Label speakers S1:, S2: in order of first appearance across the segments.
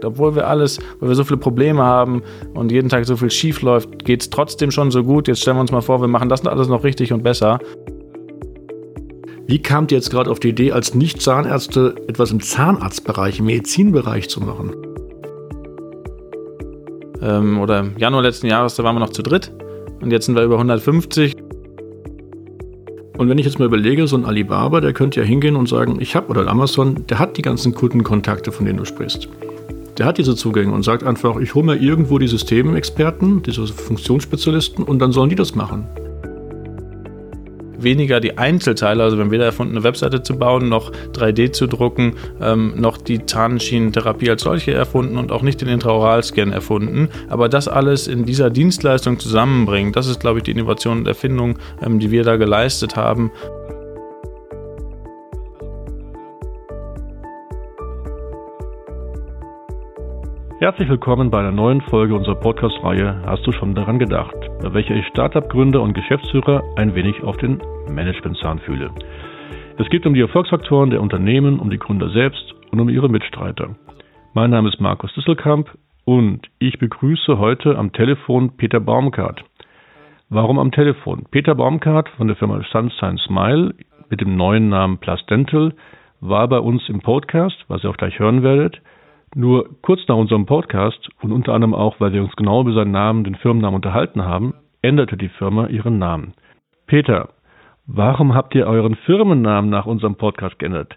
S1: Produkt. Obwohl wir alles, weil wir so viele Probleme haben und jeden Tag so viel schief läuft, geht es trotzdem schon so gut. Jetzt stellen wir uns mal vor, wir machen das alles noch richtig und besser.
S2: Wie kamt ihr jetzt gerade auf die Idee, als Nicht-Zahnärzte etwas im Zahnarztbereich, im Medizinbereich zu machen?
S1: Ähm, oder im Januar letzten Jahres, da waren wir noch zu dritt und jetzt sind wir über 150.
S2: Und wenn ich jetzt mal überlege, so ein Alibaba, der könnte ja hingehen und sagen, ich habe, oder Amazon, der hat die ganzen Kundenkontakte, von denen du sprichst. Der hat diese Zugänge und sagt einfach, ich hole mir irgendwo die Systemexperten, diese Funktionsspezialisten und dann sollen die das machen
S1: weniger die Einzelteile, also wir haben weder erfunden, eine Webseite zu bauen, noch 3D zu drucken, ähm, noch die Zahnschienentherapie als solche erfunden und auch nicht den Intraoralscan erfunden. Aber das alles in dieser Dienstleistung zusammenbringen, das ist, glaube ich, die Innovation und Erfindung, ähm, die wir da geleistet haben.
S2: Herzlich willkommen bei einer neuen Folge unserer Podcast-Reihe Hast du schon daran gedacht, bei welcher ich Startup-Gründer und Geschäftsführer ein wenig auf den Management-Zahn fühle. Es geht um die Erfolgsfaktoren der Unternehmen, um die Gründer selbst und um ihre Mitstreiter. Mein Name ist Markus Disselkamp und ich begrüße heute am Telefon Peter Baumkart. Warum am Telefon? Peter Baumkart von der Firma Sunshine Smile mit dem neuen Namen Plus Dental war bei uns im Podcast, was ihr auch gleich hören werdet. Nur kurz nach unserem Podcast und unter anderem auch, weil wir uns genau über seinen Namen, den Firmennamen unterhalten haben, änderte die Firma ihren Namen. Peter, warum habt ihr euren Firmennamen nach unserem Podcast geändert?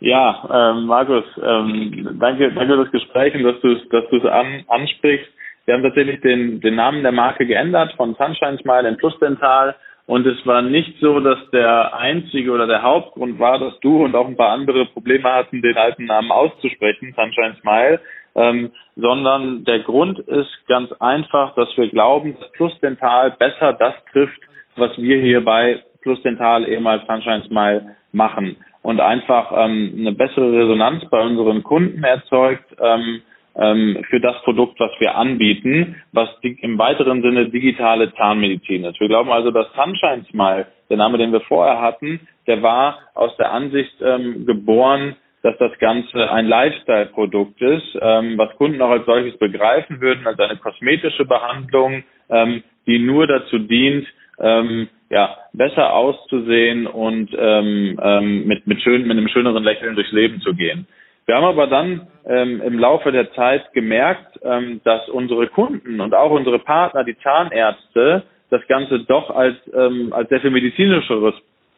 S3: Ja, ähm, Markus, ähm, danke, danke für das Gespräch und dass du es dass an, ansprichst. Wir haben tatsächlich den, den Namen der Marke geändert von Sunshine Smile in Plus Dental und es war nicht so, dass der einzige oder der Hauptgrund war, dass du und auch ein paar andere Probleme hatten, den alten Namen auszusprechen, Sunshine Smile, ähm, sondern der Grund ist ganz einfach, dass wir glauben, dass Plus Dental besser das trifft, was wir hier bei Plus Dental ehemals Sunshine Smile machen und einfach ähm, eine bessere Resonanz bei unseren Kunden erzeugt. Ähm, für das Produkt, was wir anbieten, was im weiteren Sinne digitale Zahnmedizin ist. Wir glauben also, dass Sunshine Smile, der Name, den wir vorher hatten, der war aus der Ansicht ähm, geboren, dass das Ganze ein Lifestyle-Produkt ist, ähm, was Kunden auch als solches begreifen würden, als eine kosmetische Behandlung, ähm, die nur dazu dient, ähm, ja, besser auszusehen und ähm, ähm, mit, mit, schön, mit einem schöneren Lächeln durchs Leben zu gehen. Wir haben aber dann ähm, im Laufe der Zeit gemerkt, ähm, dass unsere Kunden und auch unsere Partner, die Zahnärzte, das Ganze doch als, ähm, als sehr viel medizinischeres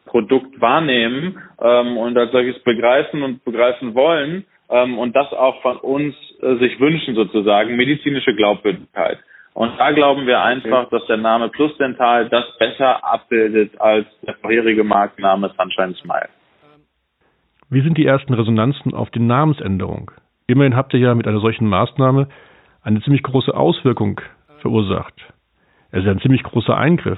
S3: Produkt wahrnehmen ähm, und als solches begreifen und begreifen wollen ähm, und das auch von uns äh, sich wünschen sozusagen, medizinische Glaubwürdigkeit. Und da glauben wir einfach, dass der Name Plus Dental das besser abbildet als der vorherige Markenname Sunshine Smile.
S2: Wie sind die ersten Resonanzen auf die Namensänderung? Immerhin habt ihr ja mit einer solchen Maßnahme eine ziemlich große Auswirkung verursacht. Es ist ein ziemlich großer Eingriff.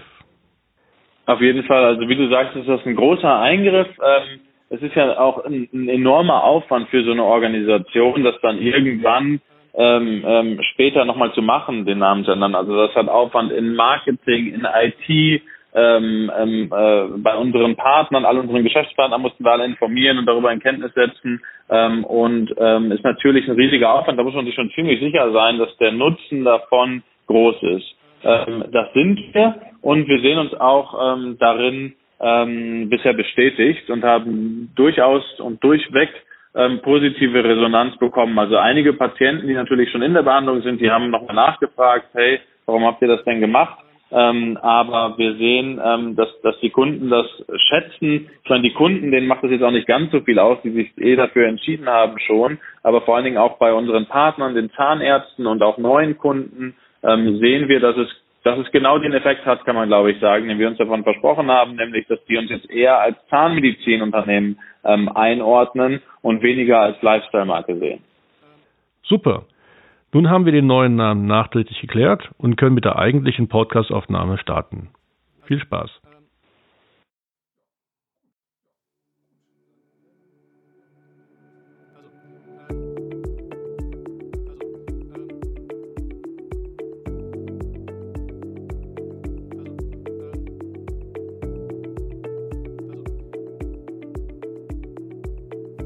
S3: Auf jeden Fall. Also wie du sagst, ist das ein großer Eingriff. Ähm, es ist ja auch ein, ein, enormer Aufwand für so eine Organisation, das dann irgendwann ähm, ähm, später nochmal zu machen, den Namen zu ändern. Also das hat Aufwand in Marketing, in IT, ähm, ähm, äh, bei unseren Partnern, all unseren Geschäftspartnern mussten wir alle informieren und darüber in Kenntnis setzen. Ähm, und ähm, ist natürlich ein riesiger Aufwand. Da muss man sich schon ziemlich sicher sein, dass der Nutzen davon groß ist. Ähm, das sind wir und wir sehen uns auch ähm, darin ähm, bisher bestätigt und haben durchaus und durchweg ähm, positive Resonanz bekommen. Also einige Patienten, die natürlich schon in der Behandlung sind, die haben nochmal nachgefragt, hey, warum habt ihr das denn gemacht? Ähm, aber wir sehen, ähm, dass, dass die Kunden das schätzen. Ich meine, die Kunden, denen macht das jetzt auch nicht ganz so viel aus, die sich eh dafür entschieden haben schon. Aber vor allen Dingen auch bei unseren Partnern, den Zahnärzten und auch neuen Kunden ähm, sehen wir, dass es, dass es genau den Effekt hat, kann man glaube ich sagen, den wir uns davon versprochen haben, nämlich, dass die uns jetzt eher als Zahnmedizinunternehmen ähm, einordnen und weniger als Lifestyle-Marke sehen.
S2: Super. Nun haben wir den neuen Namen nachträglich geklärt und können mit der eigentlichen Podcastaufnahme starten. Viel Spaß!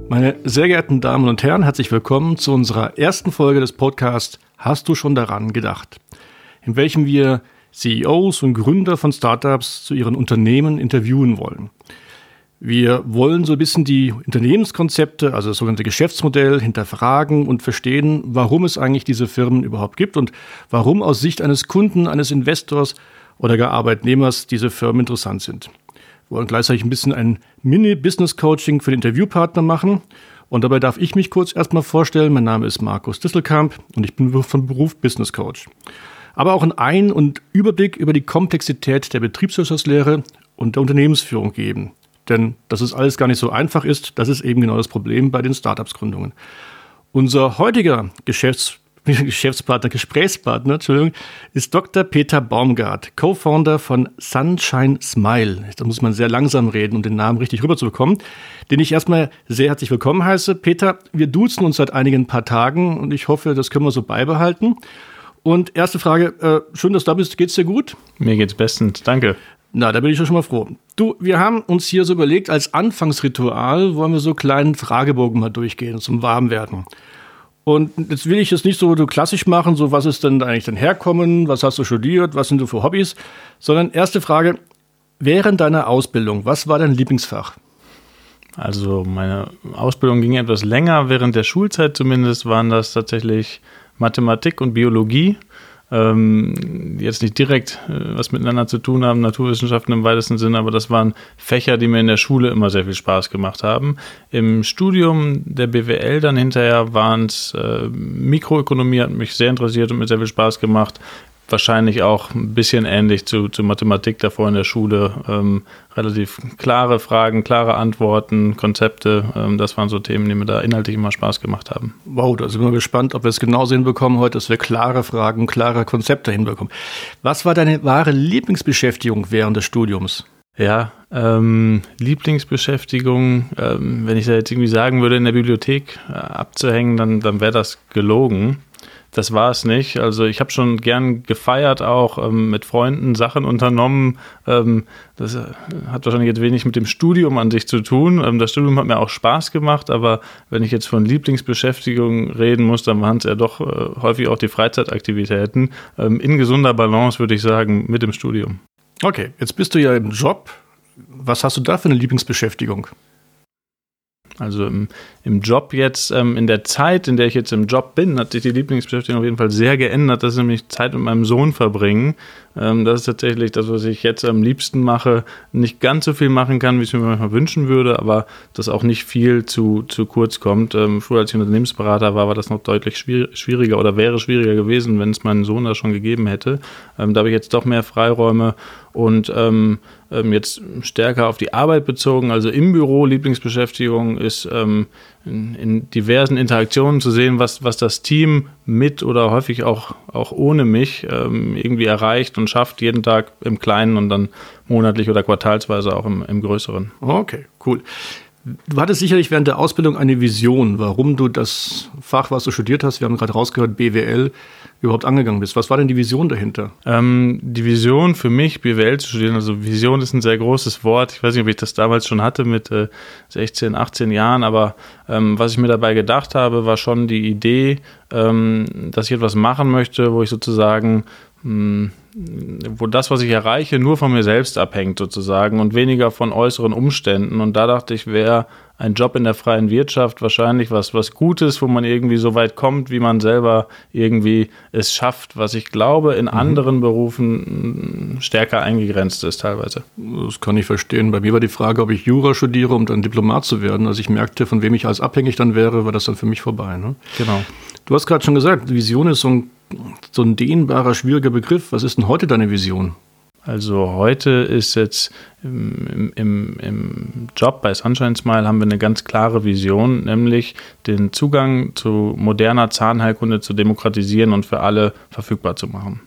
S2: Meine sehr geehrten Damen und Herren, herzlich willkommen zu unserer ersten Folge des Podcasts Hast du schon daran gedacht? In welchem wir CEOs und Gründer von Startups zu ihren Unternehmen interviewen wollen. Wir wollen so ein bisschen die Unternehmenskonzepte, also das sogenannte Geschäftsmodell, hinterfragen und verstehen, warum es eigentlich diese Firmen überhaupt gibt und warum aus Sicht eines Kunden, eines Investors oder gar Arbeitnehmers diese Firmen interessant sind. Wollen gleichzeitig ein bisschen ein Mini-Business-Coaching für den Interviewpartner machen. Und dabei darf ich mich kurz erstmal vorstellen. Mein Name ist Markus Disselkamp und ich bin von Beruf Business Coach. Aber auch einen Ein- und Überblick über die Komplexität der Betriebswirtschaftslehre und der Unternehmensführung geben. Denn dass es alles gar nicht so einfach ist, das ist eben genau das Problem bei den Startups-Gründungen. Unser heutiger Geschäfts Geschäftspartner, Gesprächspartner, Entschuldigung, ist Dr. Peter Baumgart, Co-Founder von Sunshine Smile. Da muss man sehr langsam reden, um den Namen richtig rüberzubekommen, den ich erstmal sehr herzlich willkommen heiße. Peter, wir duzen uns seit einigen paar Tagen und ich hoffe, das können wir so beibehalten. Und erste Frage, äh, schön, dass du da bist. Geht's dir gut?
S1: Mir geht's bestens, danke.
S2: Na, da bin ich schon mal froh. Du, wir haben uns hier so überlegt, als Anfangsritual wollen wir so einen kleinen Fragebogen mal durchgehen zum Warmwerden. Und jetzt will ich es nicht so klassisch machen, so was ist denn eigentlich dein Herkommen, was hast du studiert, was sind du für Hobbys, sondern erste Frage, während deiner Ausbildung, was war dein Lieblingsfach?
S1: Also meine Ausbildung ging etwas länger, während der Schulzeit zumindest waren das tatsächlich Mathematik und Biologie ähm, jetzt nicht direkt äh, was miteinander zu tun haben, Naturwissenschaften im weitesten Sinne, aber das waren Fächer, die mir in der Schule immer sehr viel Spaß gemacht haben. Im Studium der BWL dann hinterher waren es äh, Mikroökonomie, hat mich sehr interessiert und mir sehr viel Spaß gemacht wahrscheinlich auch ein bisschen ähnlich zu, zu Mathematik davor in der Schule. Ähm, relativ klare Fragen, klare Antworten, Konzepte. Ähm, das waren so Themen, die mir da inhaltlich immer Spaß gemacht haben.
S2: Wow, da sind wir gespannt, ob wir es genauso hinbekommen heute, dass wir klare Fragen, klare Konzepte hinbekommen. Was war deine wahre Lieblingsbeschäftigung während des Studiums?
S1: Ja, ähm, Lieblingsbeschäftigung, ähm, wenn ich da jetzt irgendwie sagen würde, in der Bibliothek äh, abzuhängen, dann, dann wäre das gelogen das war es nicht. Also ich habe schon gern gefeiert, auch ähm, mit Freunden Sachen unternommen. Ähm, das äh, hat wahrscheinlich jetzt wenig mit dem Studium an sich zu tun. Ähm, das Studium hat mir auch Spaß gemacht, aber wenn ich jetzt von Lieblingsbeschäftigung reden muss, dann waren es ja doch äh, häufig auch die Freizeitaktivitäten. Ähm, in gesunder Balance würde ich sagen mit dem Studium.
S2: Okay, jetzt bist du ja im Job. Was hast du da für eine Lieblingsbeschäftigung?
S1: Also im, im Job jetzt, ähm, in der Zeit, in der ich jetzt im Job bin, hat sich die Lieblingsbeschäftigung auf jeden Fall sehr geändert. Das ist nämlich Zeit mit meinem Sohn verbringen. Ähm, das ist tatsächlich das, was ich jetzt am liebsten mache. Nicht ganz so viel machen kann, wie ich es mir manchmal wünschen würde, aber dass auch nicht viel zu, zu kurz kommt. Ähm, früher, als ich Unternehmensberater war, war das noch deutlich schwieriger oder wäre schwieriger gewesen, wenn es meinen Sohn da schon gegeben hätte. Ähm, da habe ich jetzt doch mehr Freiräume und ähm, jetzt stärker auf die Arbeit bezogen, also im Büro Lieblingsbeschäftigung ist ähm, in, in, diversen Interaktionen zu sehen, was, was das Team mit oder häufig auch, auch ohne mich ähm, irgendwie erreicht und schafft, jeden Tag im Kleinen und dann monatlich oder quartalsweise auch im, im Größeren.
S2: Okay, cool. Du hattest sicherlich während der Ausbildung eine Vision, warum du das Fach, was du studiert hast, wir haben gerade rausgehört, BWL, überhaupt angegangen bist. Was war denn die Vision dahinter?
S1: Ähm, die Vision für mich, BWL zu studieren, also Vision ist ein sehr großes Wort. Ich weiß nicht, ob ich das damals schon hatte mit äh, 16, 18 Jahren, aber ähm, was ich mir dabei gedacht habe, war schon die Idee, ähm, dass ich etwas machen möchte, wo ich sozusagen mh, hm, wo das, was ich erreiche, nur von mir selbst abhängt sozusagen und weniger von äußeren Umständen. Und da dachte ich, wäre ein Job in der freien Wirtschaft wahrscheinlich was, was Gutes, wo man irgendwie so weit kommt, wie man selber irgendwie es schafft, was ich glaube, in mhm. anderen Berufen stärker eingegrenzt ist teilweise.
S2: Das kann ich verstehen. Bei mir war die Frage, ob ich Jura studiere, um dann Diplomat zu werden. Also ich merkte, von wem ich als abhängig dann wäre, war das dann für mich vorbei. Ne?
S1: Genau.
S2: Du hast gerade schon gesagt, Vision ist so ein, so ein dehnbarer, schwieriger Begriff. Was ist denn heute deine Vision?
S1: Also heute ist jetzt im, im, im, Job bei Sunshine Smile haben wir eine ganz klare Vision, nämlich den Zugang zu moderner Zahnheilkunde zu demokratisieren und für alle verfügbar zu machen.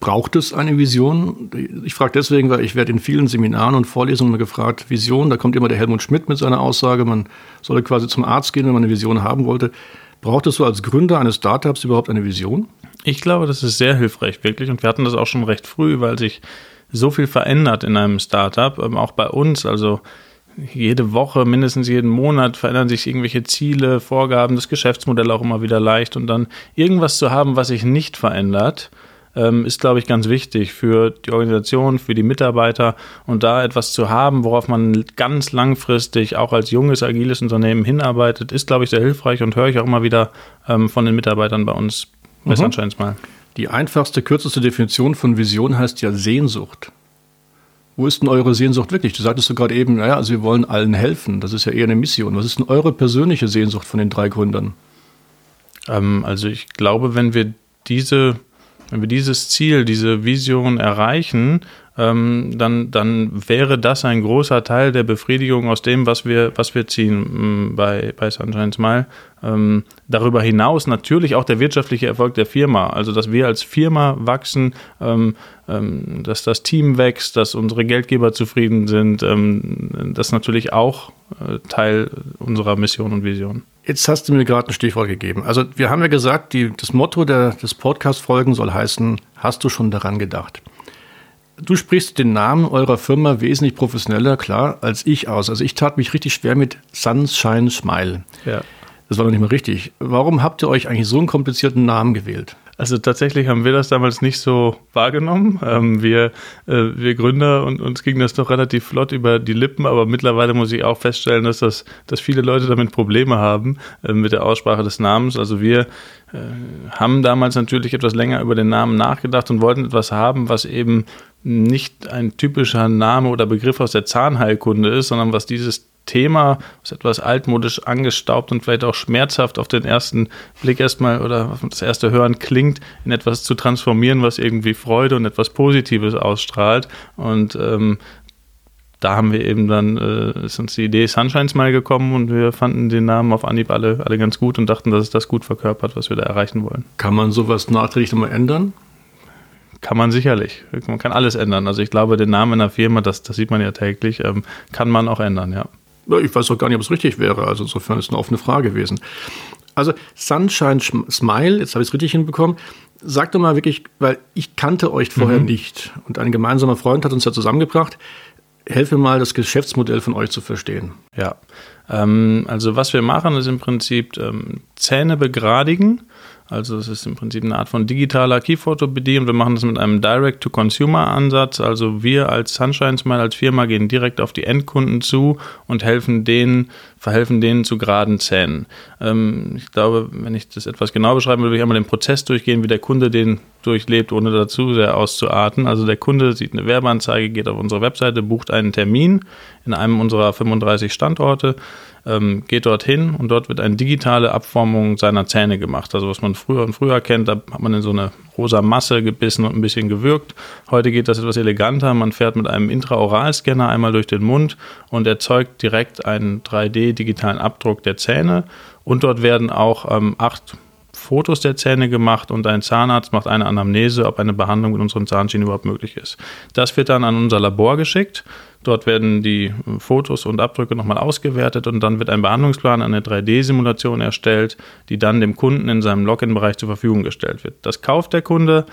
S2: Braucht es eine Vision? Ich frage deswegen, weil ich werde in vielen Seminaren und Vorlesungen gefragt, Vision, da kommt immer der Helmut Schmidt mit seiner Aussage, man solle quasi zum Arzt gehen, wenn man eine Vision haben wollte. Braucht es so als Gründer eines Startups überhaupt eine Vision?
S1: Ich glaube, das ist sehr hilfreich, wirklich. Und wir hatten das auch schon recht früh, weil sich so viel verändert in einem Startup, ähm, auch bei uns. Also jede Woche, mindestens jeden Monat verändern sich irgendwelche Ziele, Vorgaben, das Geschäftsmodell auch immer wieder leicht und dann irgendwas zu haben, was sich nicht verändert, ähm, ist, glaube ich, ganz wichtig für die Organisation, für die Mitarbeiter und da etwas zu haben, worauf man ganz langfristig auch als junges, agiles Unternehmen hinarbeitet, ist, glaube ich, sehr hilfreich und höre ich auch immer wieder ähm, von den Mitarbeitern bei uns bei mhm. Sunshine Smile.
S2: Die einfachste, kürzeste Definition von Vision heißt ja Sehnsucht. Wo ist denn eure Sehnsucht wirklich? Du sagtest du gerade eben, naja, also wir wollen allen helfen. Das ist ja eher eine Mission. Was ist denn eure persönliche Sehnsucht von den drei Gründern?
S1: Ähm, also ich glaube, wenn wir diese, wenn wir dieses Ziel, diese Vision erreichen ähm, dann, dann wäre das ein großer Teil der Befriedigung aus dem, was wir, was wir ziehen mm, bei, bei Sunshine Smile. Ähm, darüber hinaus natürlich auch der wirtschaftliche Erfolg der Firma. Also, dass wir als Firma wachsen, ähm, ähm dass das Team wächst, dass unsere Geldgeber zufrieden sind, ähm, das ist natürlich auch äh, Teil unserer Mission und Vision.
S2: Jetzt hast du mir gerade ein Stichwort gegeben. Also, wir haben ja gesagt, die, das Motto der, des Podcast-Folgen soll heißen: Hast du schon daran gedacht? Du sprichst den Namen eurer Firma wesentlich professioneller, klar, als ich aus. Also ich tat mich richtig schwer mit Sunshine Smile. Ja. Das war noch nicht mal richtig. Warum habt ihr euch eigentlich so einen komplizierten Namen gewählt?
S1: Also tatsächlich haben wir das damals nicht so wahrgenommen. Ähm, wir, äh, wir Gründer und uns ging das doch relativ flott über die Lippen, aber mittlerweile muss ich auch feststellen, dass das, dass viele Leute damit Probleme haben äh, mit der Aussprache des Namens. Also wir äh, haben damals natürlich etwas länger über den Namen nachgedacht und wollten etwas haben, was eben nicht ein typischer Name oder Begriff aus der Zahnheilkunde ist, sondern was dieses Thema, was etwas altmodisch angestaubt und vielleicht auch schmerzhaft auf den ersten Blick erstmal oder auf das erste Hören klingt, in etwas zu transformieren, was irgendwie Freude und etwas Positives ausstrahlt. Und ähm, da haben wir eben dann, äh, ist uns die Idee Sunshine Smile gekommen und wir fanden den Namen auf Anhieb alle, alle ganz gut und dachten, dass es das gut verkörpert, was wir da erreichen wollen.
S2: Kann man sowas nachträglich nochmal ändern?
S1: Kann man sicherlich. Man kann alles ändern. Also ich glaube, den Namen einer Firma, das, das sieht man ja täglich, ähm, kann man auch ändern, ja.
S2: Ich weiß auch gar nicht, ob es richtig wäre. Also insofern ist es eine offene Frage gewesen. Also Sunshine Smile, jetzt habe ich es richtig hinbekommen. Sag doch mal wirklich, weil ich kannte euch vorher mhm. nicht und ein gemeinsamer Freund hat uns ja zusammengebracht. Helfe mal, das Geschäftsmodell von euch zu verstehen.
S1: Ja, ähm, also was wir machen, ist im Prinzip ähm, Zähne begradigen also es ist im Prinzip eine Art von digitaler Keyphoto-BD und wir machen das mit einem Direct-to-Consumer-Ansatz. Also wir als Sunshine Smile als Firma gehen direkt auf die Endkunden zu und helfen denen, verhelfen denen zu geraden Zähnen. Ähm, ich glaube, wenn ich das etwas genau beschreiben würde, würde ich einmal den Prozess durchgehen, wie der Kunde den durchlebt, ohne dazu sehr auszuarten. Also der Kunde sieht eine Werbeanzeige, geht auf unsere Webseite, bucht einen Termin in einem unserer 35 Standorte ähm, geht dorthin und dort wird eine digitale Abformung seiner Zähne gemacht. Also was man früher und früher kennt, da hat man in so eine rosa Masse gebissen und ein bisschen gewürgt. Heute geht das etwas eleganter. Man fährt mit einem Intraoralscanner einmal durch den Mund und erzeugt direkt einen 3D-digitalen Abdruck der Zähne. Und dort werden auch ähm, acht Fotos der Zähne gemacht und ein Zahnarzt macht eine Anamnese, ob eine Behandlung mit unseren Zahnschienen überhaupt möglich ist. Das wird dann an unser Labor geschickt. Dort werden die Fotos und Abdrücke nochmal ausgewertet und dann wird ein Behandlungsplan, eine 3D-Simulation erstellt, die dann dem Kunden in seinem Login-Bereich zur Verfügung gestellt wird. Das kauft der Kunde,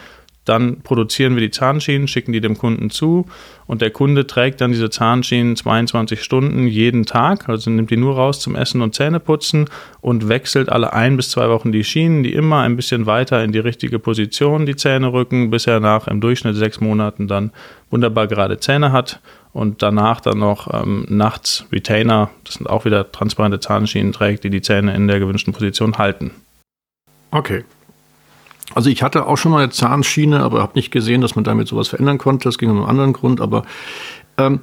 S1: dann produzieren wir die Zahnschienen, schicken die dem Kunden zu und der Kunde trägt dann diese Zahnschienen 22 Stunden jeden Tag, also nimmt die nur raus zum Essen und Zähneputzen und wechselt alle ein bis zwei Wochen die Schienen, die immer ein bisschen weiter in die richtige Position die Zähne rücken, bis er nach im Durchschnitt sechs Monaten dann wunderbar gerade Zähne hat und danach dann noch ähm, nachts Retainer, das sind auch wieder transparente Zahnschienen trägt, die die Zähne in der gewünschten Position halten.
S2: Okay, also ich hatte auch schon mal eine Zahnschiene, aber habe nicht gesehen, dass man damit sowas verändern konnte. Das ging um einen anderen Grund. Aber ähm,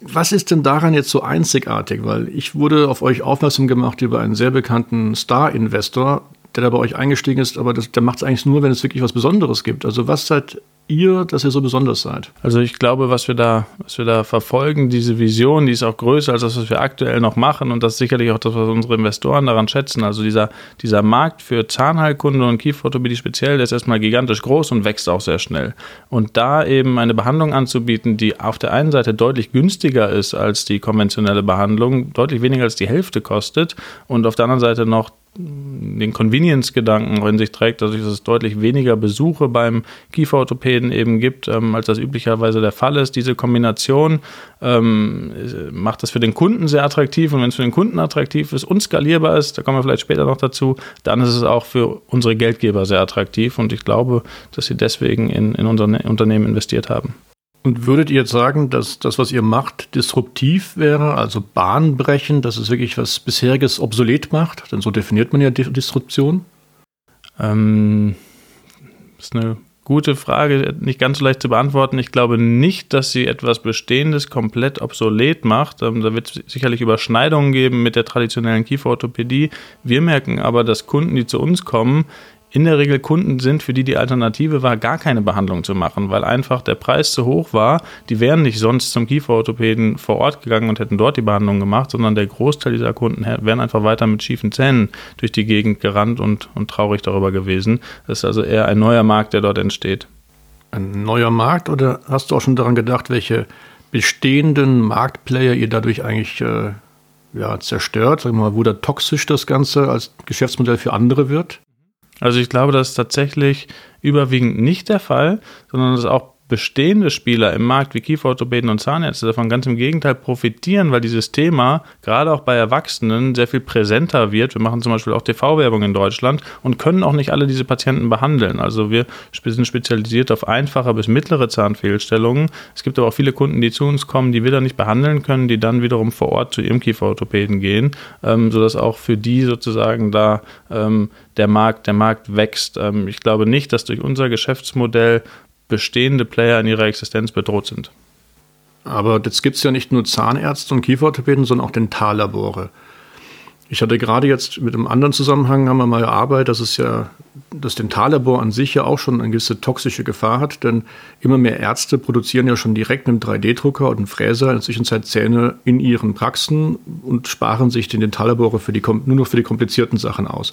S2: was ist denn daran jetzt so einzigartig? Weil ich wurde auf euch aufmerksam gemacht über einen sehr bekannten Star-Investor, der da bei euch eingestiegen ist, aber das, der macht es eigentlich nur, wenn es wirklich was Besonderes gibt. Also was seid ihr, dass ihr so besonders seid?
S1: Also ich glaube, was wir da, was wir da verfolgen, diese Vision, die ist auch größer als das, was wir aktuell noch machen und das ist sicherlich auch das, was unsere Investoren daran schätzen. Also dieser, dieser Markt für Zahnheilkunde und Kieferorthopädie speziell, der ist erstmal gigantisch groß und wächst auch sehr schnell. Und da eben eine Behandlung anzubieten, die auf der einen Seite deutlich günstiger ist als die konventionelle Behandlung, deutlich weniger als die Hälfte kostet und auf der anderen Seite noch den Convenience-Gedanken in sich trägt, dass es deutlich weniger Besuche beim Kieferorthopäden eben gibt, ähm, als das üblicherweise der Fall ist. Diese Kombination ähm, macht das für den Kunden sehr attraktiv und wenn es für den Kunden attraktiv ist und skalierbar ist, da kommen wir vielleicht später noch dazu, dann ist es auch für unsere Geldgeber sehr attraktiv und ich glaube, dass sie deswegen in, in unser Unternehmen investiert haben.
S2: Und würdet ihr jetzt sagen, dass das, was ihr macht, disruptiv wäre, also bahnbrechend, dass es wirklich was bisheriges obsolet macht? Denn so definiert man ja Disruption.
S1: Ähm, ist eine gute Frage, nicht ganz so leicht zu beantworten. Ich glaube nicht, dass sie etwas Bestehendes komplett obsolet macht. Ähm, da wird es sicherlich Überschneidungen geben mit der traditionellen Kieferorthopädie. Wir merken aber, dass Kunden, die zu uns kommen, in der Regel Kunden sind, für die die Alternative war, gar keine Behandlung zu machen, weil einfach der Preis zu hoch war. Die wären nicht sonst zum Kieferorthopäden vor Ort gegangen und hätten dort die Behandlung gemacht, sondern der Großteil dieser Kunden wären einfach weiter mit schiefen Zähnen durch die Gegend gerannt und, und traurig darüber gewesen. Das ist also eher ein neuer Markt, der dort entsteht.
S2: Ein neuer Markt oder hast du auch schon daran gedacht, welche bestehenden Marktplayer ihr dadurch eigentlich äh, ja, zerstört? Sagen wir mal, wo da toxisch das Ganze als Geschäftsmodell für andere wird?
S1: Also ich glaube, das ist tatsächlich überwiegend nicht der Fall, sondern dass auch bestehende Spieler im Markt wie Kieferorthopäden und Zahnärzte davon ganz im Gegenteil profitieren, weil dieses Thema gerade auch bei Erwachsenen sehr viel präsenter wird. Wir machen zum Beispiel auch TV-Werbung in Deutschland und können auch nicht alle diese Patienten behandeln. Also wir sind spezialisiert auf einfache bis mittlere Zahnfehlstellungen. Es gibt aber auch viele Kunden, die zu uns kommen, die wir dann nicht behandeln können, die dann wiederum vor Ort zu ihrem Kieferorthopäden gehen, ähm, sodass auch für die sozusagen da ähm, der Markt, der Markt wächst. Ähm, ich glaube nicht, dass durch unser Geschäftsmodell bestehende Player in ihrer Existenz bedroht sind.
S2: Aber jetzt gibt es ja nicht nur Zahnärzte und Kieferorthopäden, sondern auch Dentallabore. Ich hatte gerade jetzt mit einem anderen Zusammenhang haben wir mal erarbeitet, dass es ja das Dentallabor an sich ja auch schon eine gewisse toxische Gefahr hat, denn immer mehr Ärzte produzieren ja schon direkt mit einem 3D-Drucker und einem Fräser in der Zwischenzeit Zähne in ihren Praxen und sparen sich den Dentallabore für die, nur noch für die komplizierten Sachen aus.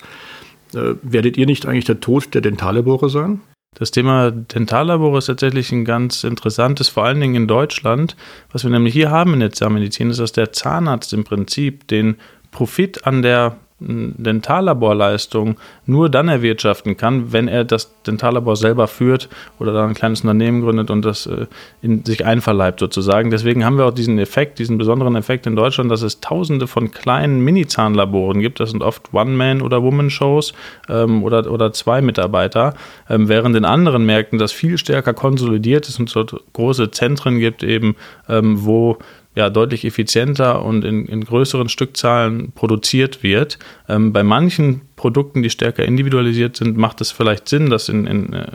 S2: Äh, werdet ihr nicht eigentlich der Tod der Dentallabore sein?
S1: Das Thema Dentallabor ist tatsächlich ein ganz interessantes, vor allen Dingen in Deutschland. Was wir nämlich hier haben in der Zahnmedizin, ist, dass der Zahnarzt im Prinzip den Profit an der Dentallaborleistung nur dann erwirtschaften kann, wenn er das Dentallabor selber führt oder da ein kleines Unternehmen gründet und das äh, in sich einverleibt sozusagen. Deswegen haben wir auch diesen Effekt, diesen besonderen Effekt in Deutschland, dass es tausende von kleinen Mini-Zahnlaboren gibt. Das sind oft One-Man- oder Woman-Shows ähm, oder, oder zwei Mitarbeiter, ähm, während in anderen Märkten das viel stärker konsolidiert ist und dort große Zentren gibt eben, ähm, wo ja, deutlich effizienter und in, in größeren Stückzahlen produziert wird. Ähm, bei manchen Produkten, die stärker individualisiert sind, macht es vielleicht Sinn, das in, in, äh,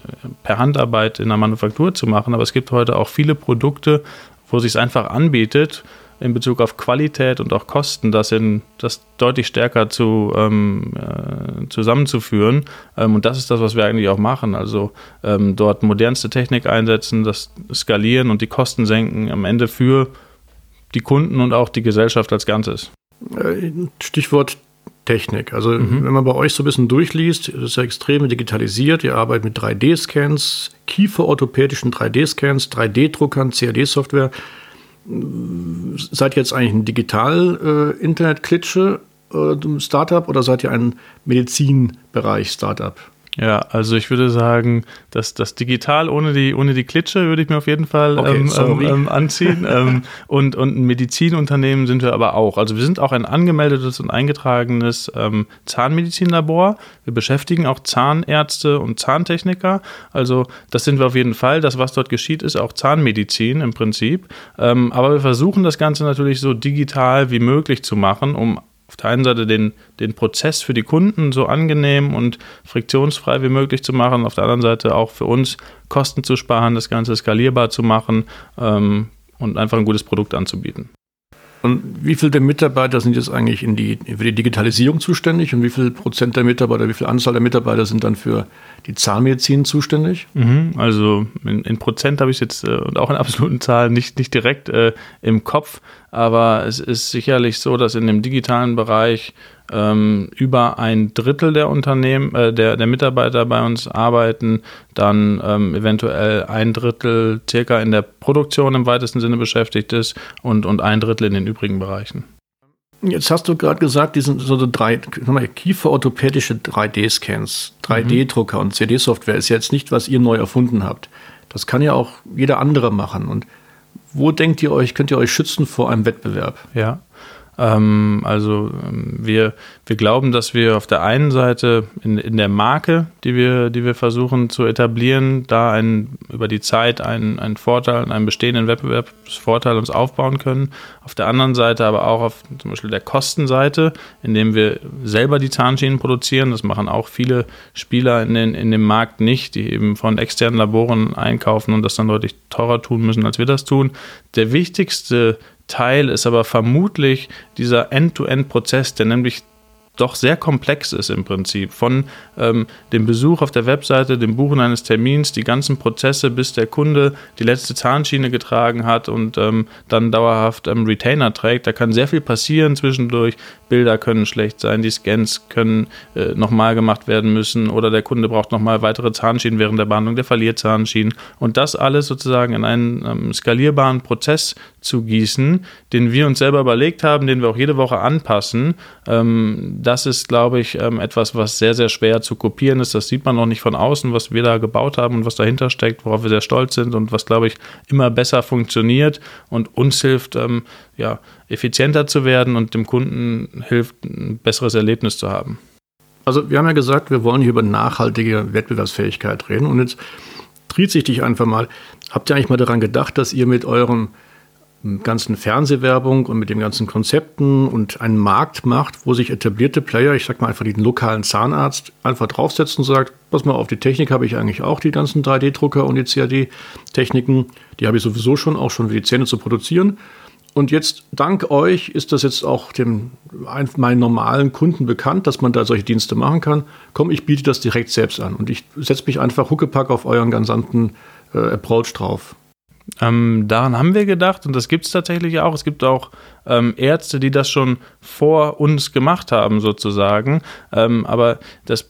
S1: per Handarbeit in der Manufaktur zu machen. Aber es gibt heute auch viele Produkte, wo es sich einfach anbietet, in Bezug auf Qualität und auch Kosten, das, in, das deutlich stärker zu, ähm, äh, zusammenzuführen. Ähm, und das ist das, was wir eigentlich auch machen. Also ähm, dort modernste Technik einsetzen, das skalieren und die Kosten senken, am Ende für die Kunden und auch die Gesellschaft als Ganzes.
S2: Äh, Stichwort Technik. Also mhm. wenn man bei euch so ein bisschen durchliest, ist ja extrem digitalisiert. Ihr arbeitet mit 3D-Scans, kieferorthopädischen 3D-Scans, 3D-Druckern, CAD-Software. Seid ihr jetzt eigentlich ein Digital-Internet-Klitsche äh, Startup oder seid ihr ein Medizinbereich-Startup?
S1: Ja, also ich würde sagen, dass das Digital ohne die, ohne die Klitsche würde ich mir auf jeden Fall okay, ähm, ähm, ähm anziehen. ähm, und, und ein Medizinunternehmen sind wir aber auch. Also wir sind auch ein angemeldetes und eingetragenes ähm, Zahnmedizinlabor. Wir beschäftigen auch Zahnärzte und Zahntechniker. Also das sind wir auf jeden Fall. Das, was dort geschieht, ist auch Zahnmedizin im Prinzip. Ähm, aber wir versuchen das Ganze natürlich so digital wie möglich zu machen, um auf der einen Seite den, den Prozess für die Kunden so angenehm und friktionsfrei wie möglich zu machen, auf der anderen Seite auch für uns Kosten zu sparen, das Ganze skalierbar zu machen ähm, und einfach ein gutes Produkt anzubieten.
S2: Und wie viele der Mitarbeiter sind jetzt eigentlich die, für die Digitalisierung zuständig und wie viel Prozent der Mitarbeiter, wie viel Anzahl der Mitarbeiter sind dann für die Zahnmedizin zuständig?
S1: Mhm, also in, in Prozent habe ich jetzt äh, und auch in absoluten Zahlen nicht, nicht direkt äh, im Kopf, aber es ist sicherlich so, dass in dem digitalen Bereich ähm, über ein Drittel der Unternehmen, äh, der, der Mitarbeiter bei uns arbeiten, dann ähm, eventuell ein Drittel circa in der Produktion im weitesten Sinne beschäftigt ist und, und ein Drittel in den übrigen Bereichen.
S2: Jetzt hast du gerade gesagt, die sind so drei kieferorthopädische 3D-Scans, 3D-Drucker und CD-Software ist jetzt nicht, was ihr neu erfunden habt. Das kann ja auch jeder andere machen. Und wo denkt ihr euch, könnt ihr euch schützen vor einem Wettbewerb?
S1: Ja, ähm, also ähm, wir, wir glauben, dass wir auf der einen Seite in, in der Marke, die wir, die wir versuchen zu etablieren, da einen, über die Zeit einen, einen Vorteil, einen bestehenden Wettbewerbsvorteil uns aufbauen können. Auf der anderen Seite aber auch auf zum Beispiel der Kostenseite, indem wir selber die Zahnschienen produzieren. Das machen auch viele Spieler in, den, in dem Markt nicht, die eben von externen Laboren einkaufen und das dann deutlich teurer tun müssen, als wir das tun. Der wichtigste Teil ist aber vermutlich dieser End-to-End-Prozess, der nämlich doch sehr komplex ist im Prinzip. Von ähm, dem Besuch auf der Webseite, dem Buchen eines Termins, die ganzen Prozesse, bis der Kunde die letzte Zahnschiene getragen hat und ähm, dann dauerhaft ähm, Retainer trägt. Da kann sehr viel passieren zwischendurch. Bilder können schlecht sein, die Scans können äh, nochmal gemacht werden müssen oder der Kunde braucht nochmal weitere Zahnschienen während der Behandlung, der verliert Zahnschienen. Und das alles sozusagen in einen ähm, skalierbaren Prozess zu gießen, den wir uns selber überlegt haben, den wir auch jede Woche anpassen. Das ist, glaube ich, ähm, etwas, was sehr, sehr schwer zu kopieren ist. Das sieht man noch nicht von außen, was wir da gebaut haben und was dahinter steckt, worauf wir sehr stolz sind und was, glaube ich, immer besser funktioniert und uns hilft, ähm, ja, effizienter zu werden und dem Kunden hilft, ein besseres Erlebnis zu haben.
S2: Also wir haben ja gesagt, wir wollen hier über nachhaltige Wettbewerbsfähigkeit reden und jetzt triet sich dich einfach mal. Habt ihr eigentlich mal daran gedacht, dass ihr mit eurem ganzen Fernsehwerbung und mit den ganzen Konzepten und einen Markt macht, wo sich etablierte Player, ich sag mal einfach den lokalen Zahnarzt, einfach draufsetzen und sagt, pass mal auf, die Technik habe ich eigentlich auch, die ganzen 3D-Drucker und die CAD-Techniken, die habe ich sowieso schon, auch schon für die Zähne zu produzieren. Und jetzt, dank euch, ist das jetzt auch dem, meinen normalen Kunden bekannt, dass man da solche Dienste machen kann. Komm, ich biete das direkt selbst an und ich setze mich einfach Huckepack auf euren gesamten äh, Approach drauf.
S1: Ähm, daran haben wir gedacht und das gibt es tatsächlich auch. Es gibt auch ähm, Ärzte, die das schon vor uns gemacht haben, sozusagen. Ähm, aber das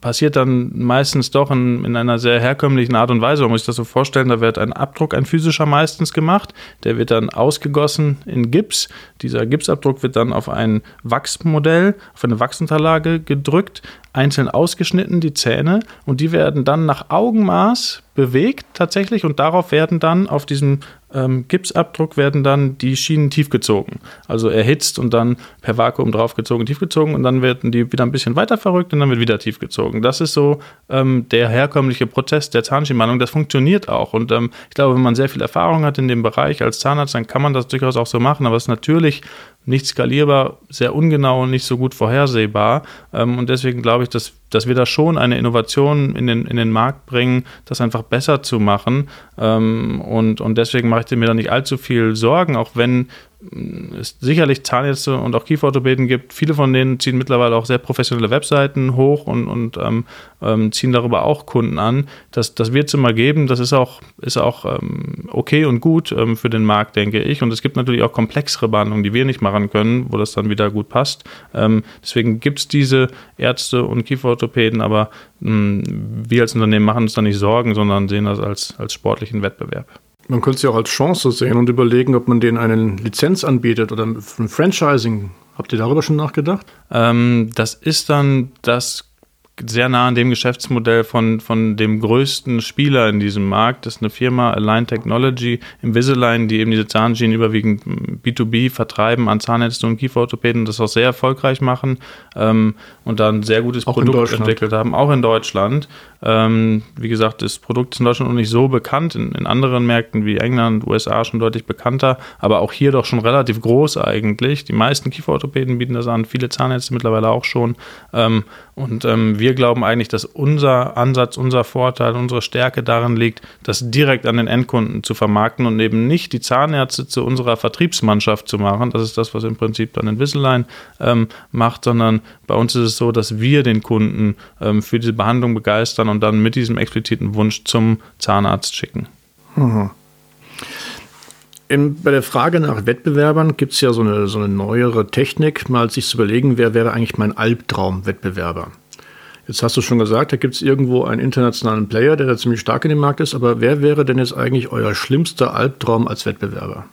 S1: passiert dann meistens doch in, in, einer sehr herkömmlichen Art und Weise. Man muss sich das so vorstellen, da wird ein Abdruck, ein physischer meistens gemacht. Der wird dann ausgegossen in Gips. Dieser Gipsabdruck wird dann auf ein Wachsmodell, auf eine Wachsunterlage gedrückt, einzeln ausgeschnitten, die Zähne, und die werden dann nach Augenmaß bewegt tatsächlich und darauf werden dann auf diesem ähm, Gipsabdruck werden dann die Schienen tiefgezogen. Also erhitzt und dann per Vakuum draufgezogen, tiefgezogen und dann werden die wieder ein bisschen weiter verrückt und dann wird wieder tiefgezogen. Das ist so ähm, der herkömmliche Prozess der Zahnschienenbehandlung. Das funktioniert auch. Und ähm, ich glaube, wenn man sehr viel Erfahrung hat in dem Bereich als Zahnarzt, dann kann man das durchaus auch so machen. Aber es ist natürlich nicht skalierbar, sehr ungenau und nicht so gut vorhersehbar. Ähm, und deswegen glaube ich, dass, dass wir da schon eine Innovation in den, in den Markt bringen, das einfach besser zu machen. Ähm, und, und deswegen mache ich mir da nicht allzu viel Sorgen, auch wenn es sicherlich Zahnärzte und auch Kieferorthopäden gibt. Viele von denen ziehen mittlerweile auch sehr professionelle Webseiten hoch und, und ähm, ähm, ziehen darüber auch Kunden an. Das, das wird es immer geben. Das ist auch, ist auch ähm, okay und gut ähm, für den Markt, denke ich. Und es gibt natürlich auch komplexere Behandlungen, die wir nicht machen können, wo das dann wieder gut passt. Ähm, deswegen gibt es diese Ärzte und Kieferorthopäden, aber mh, mm, wir als Unternehmen machen uns da nicht Sorgen, sondern sehen das als, als sportlichen Wettbewerb.
S2: Man könnte ja auch als Chance sehen und überlegen, ob man denen eine Lizenz anbietet oder ein Franchising. Habt ihr darüber schon nachgedacht?
S1: Ähm, das ist dann das sehr nah an dem Geschäftsmodell von, von dem größten Spieler in diesem Markt. Das ist eine Firma Align Technology, Invisalign, die eben diese Zahnschienen überwiegend B2B vertreiben an Zahnärzte und Kieferorthopäden das auch sehr erfolgreich machen ähm, und da ein sehr gutes auch Produkt entwickelt haben, auch in Deutschland. Ähm, wie gesagt, das Produkt ist in Deutschland noch nicht so bekannt, in, in anderen Märkten wie England, USA schon deutlich bekannter, aber auch hier doch schon relativ groß eigentlich. Die meisten Kieferorthopäden bieten das an, viele Zahnärzte mittlerweile auch schon. Ähm, und ähm, wir glauben eigentlich, dass unser Ansatz, unser Vorteil, unsere Stärke darin liegt, das direkt an den Endkunden zu vermarkten und eben nicht die Zahnärzte zu unserer Vertriebsmannschaft zu machen. Das ist das, was im Prinzip dann Invisalign ähm, macht, sondern bei uns ist es so, dass wir den Kunden ähm, für diese Behandlung begeistern und dann mit diesem expliziten Wunsch zum Zahnarzt schicken. Mhm.
S2: In, bei der Frage nach Wettbewerbern gibt es ja so eine, so eine neuere Technik, mal sich zu überlegen, wer wäre eigentlich mein Albtraum-Wettbewerber. Jetzt hast du schon gesagt, da gibt es irgendwo einen internationalen Player, der da ziemlich stark in dem Markt ist, aber wer wäre denn jetzt eigentlich euer schlimmster Albtraum als Wettbewerber?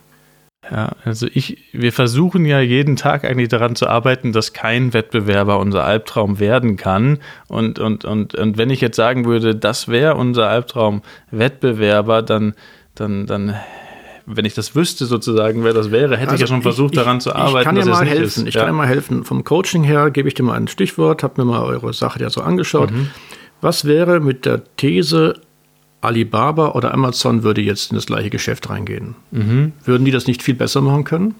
S1: Ja, also ich, wir versuchen ja jeden Tag eigentlich daran zu arbeiten, dass kein Wettbewerber unser Albtraum werden kann. Und, und, und, und wenn ich jetzt sagen würde, das wäre unser Albtraum Wettbewerber, dann, dann, dann wenn ich das wüsste sozusagen, wer das wäre, hätte also ich ja schon versucht, ich, daran zu arbeiten. Ich
S2: kann dir mal helfen. Ich ja. kann dir mal helfen. Vom Coaching her gebe ich dir mal ein Stichwort, habe mir mal eure Sache ja so angeschaut. Mhm. Was wäre mit der These, Alibaba oder Amazon würde jetzt in das gleiche Geschäft reingehen? Mhm. Würden die das nicht viel besser machen können?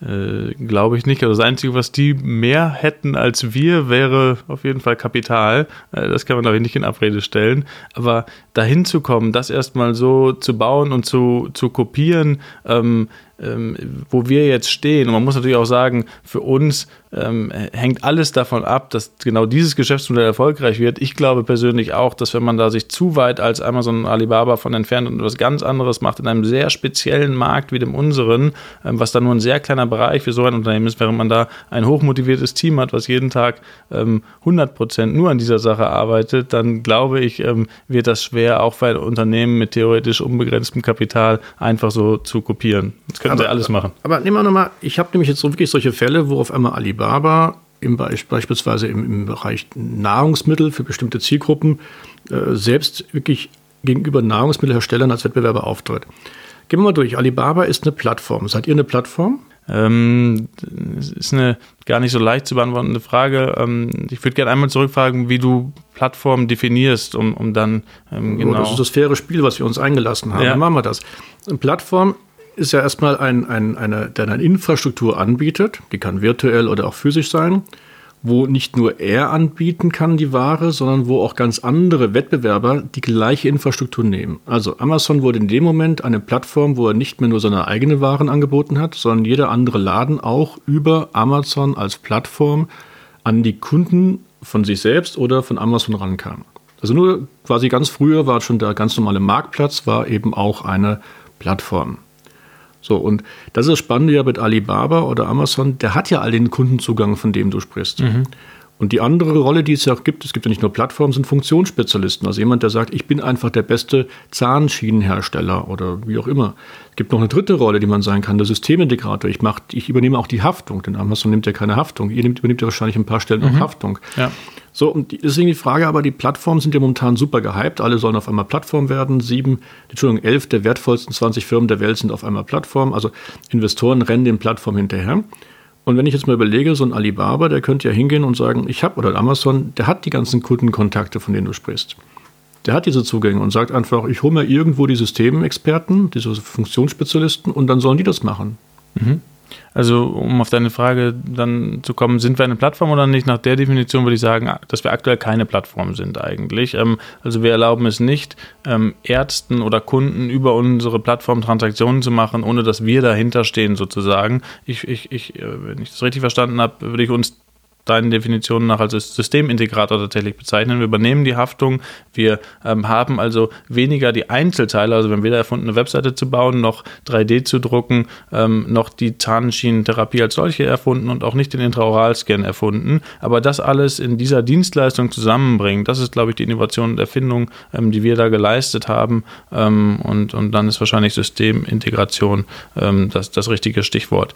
S1: Äh, Glaube ich nicht. Also das Einzige, was die mehr hätten als wir, wäre auf jeden Fall Kapital. Äh, das kann man aber nicht in Abrede stellen. Aber dahin zu kommen, das erstmal so zu bauen und zu, zu kopieren, ähm, ähm, wo wir jetzt stehen. Und man muss natürlich auch sagen, für uns ähm, hängt alles davon ab, dass genau dieses Geschäftsmodell erfolgreich wird. Ich glaube persönlich auch, dass wenn man da sich zu weit als Amazon und Alibaba von entfernt und etwas ganz anderes macht in einem sehr speziellen Markt wie dem unseren, ähm, was da nur ein sehr kleiner Bereich für so ein Unternehmen ist, während man da ein hochmotiviertes Team hat, was jeden Tag ähm, 100 Prozent nur an dieser Sache arbeitet, dann glaube ich, ähm, wird das schwer, auch für ein Unternehmen mit theoretisch unbegrenztem Kapital einfach so zu kopieren. Das können aber, sie alles machen.
S2: Aber nehmen wir nochmal, ich habe nämlich jetzt so wirklich solche Fälle, wo auf einmal Alibaba im, beispielsweise im, im Bereich Nahrungsmittel für bestimmte Zielgruppen äh, selbst wirklich gegenüber Nahrungsmittelherstellern als Wettbewerber auftritt. Gehen wir mal durch. Alibaba ist eine Plattform. Seid ihr eine Plattform?
S1: Ähm, das ist eine gar nicht so leicht zu beantwortende Frage. Ähm, ich würde gerne einmal zurückfragen, wie du Plattformen definierst, um, um dann
S2: ähm, genau. Oh, das ist das faire Spiel, was wir uns eingelassen haben. Ja. Dann machen wir das. Eine Plattform ist ja erstmal ein, ein, eine, der eine Infrastruktur anbietet, die kann virtuell oder auch physisch sein, wo nicht nur er anbieten kann die Ware, sondern wo auch ganz andere Wettbewerber die gleiche Infrastruktur nehmen. Also Amazon wurde in dem Moment eine Plattform, wo er nicht mehr nur seine eigenen Waren angeboten hat, sondern jeder andere Laden auch über Amazon als Plattform an die Kunden von sich selbst oder von Amazon rankam. Also nur quasi ganz früher war schon der ganz normale Marktplatz, war eben auch eine Plattform. So, und das ist das Spannende ja mit Alibaba oder Amazon, der hat ja all den Kundenzugang, von dem du sprichst. Mhm. Und die andere Rolle, die es ja auch gibt, es gibt ja nicht nur Plattformen, sind Funktionsspezialisten. Also jemand, der sagt, ich bin einfach der beste Zahnschienenhersteller oder wie auch immer. Es gibt noch eine dritte Rolle, die man sein kann, der Systemintegrator. Ich, mach, ich übernehme auch die Haftung, denn Amazon nimmt ja keine Haftung. Ihr nehmt, übernehmt ja wahrscheinlich ein paar Stellen mhm. auch Haftung. Ja. So, und deswegen die Frage, aber die Plattformen sind ja momentan super gehypt. Alle sollen auf einmal Plattform werden. Sieben, Entschuldigung, elf der wertvollsten 20 Firmen der Welt sind auf einmal Plattform. Also Investoren rennen den Plattformen hinterher. Und wenn ich jetzt mal überlege, so ein Alibaba, der könnte ja hingehen und sagen, ich habe, oder Amazon, der hat die ganzen Kundenkontakte, von denen du sprichst. Der hat diese Zugänge und sagt einfach, ich hole mir irgendwo die Systemexperten, diese Funktionsspezialisten und dann sollen die das machen.
S1: Mhm. Also, um auf deine Frage dann zu kommen, sind wir eine Plattform oder nicht? Nach der Definition würde ich sagen, dass wir aktuell keine Plattform sind eigentlich. Ähm, also, wir erlauben es nicht, ähm, Ärzten oder Kunden über unsere Plattform Transaktionen zu machen, ohne dass wir dahinter stehen sozusagen. Ich, ich, ich, äh, wenn ich das richtig verstanden habe, würde ich uns deinen Definitionen nach als Systemintegrator tatsächlich bezeichnen. Wir übernehmen die Haftung. Wir ähm, haben also weniger die Einzelteile, also wir haben weder erfunden, eine Webseite zu bauen, noch 3D zu drucken, ähm, noch die Zahnschienentherapie als solche erfunden und auch nicht den Intraoralscan erfunden. Aber das alles in dieser Dienstleistung zusammenbringen, das ist, glaube ich, die Innovation und Erfindung, ähm, die wir da geleistet haben. Ähm, und, und dann ist wahrscheinlich Systemintegration ähm, das, das richtige Stichwort.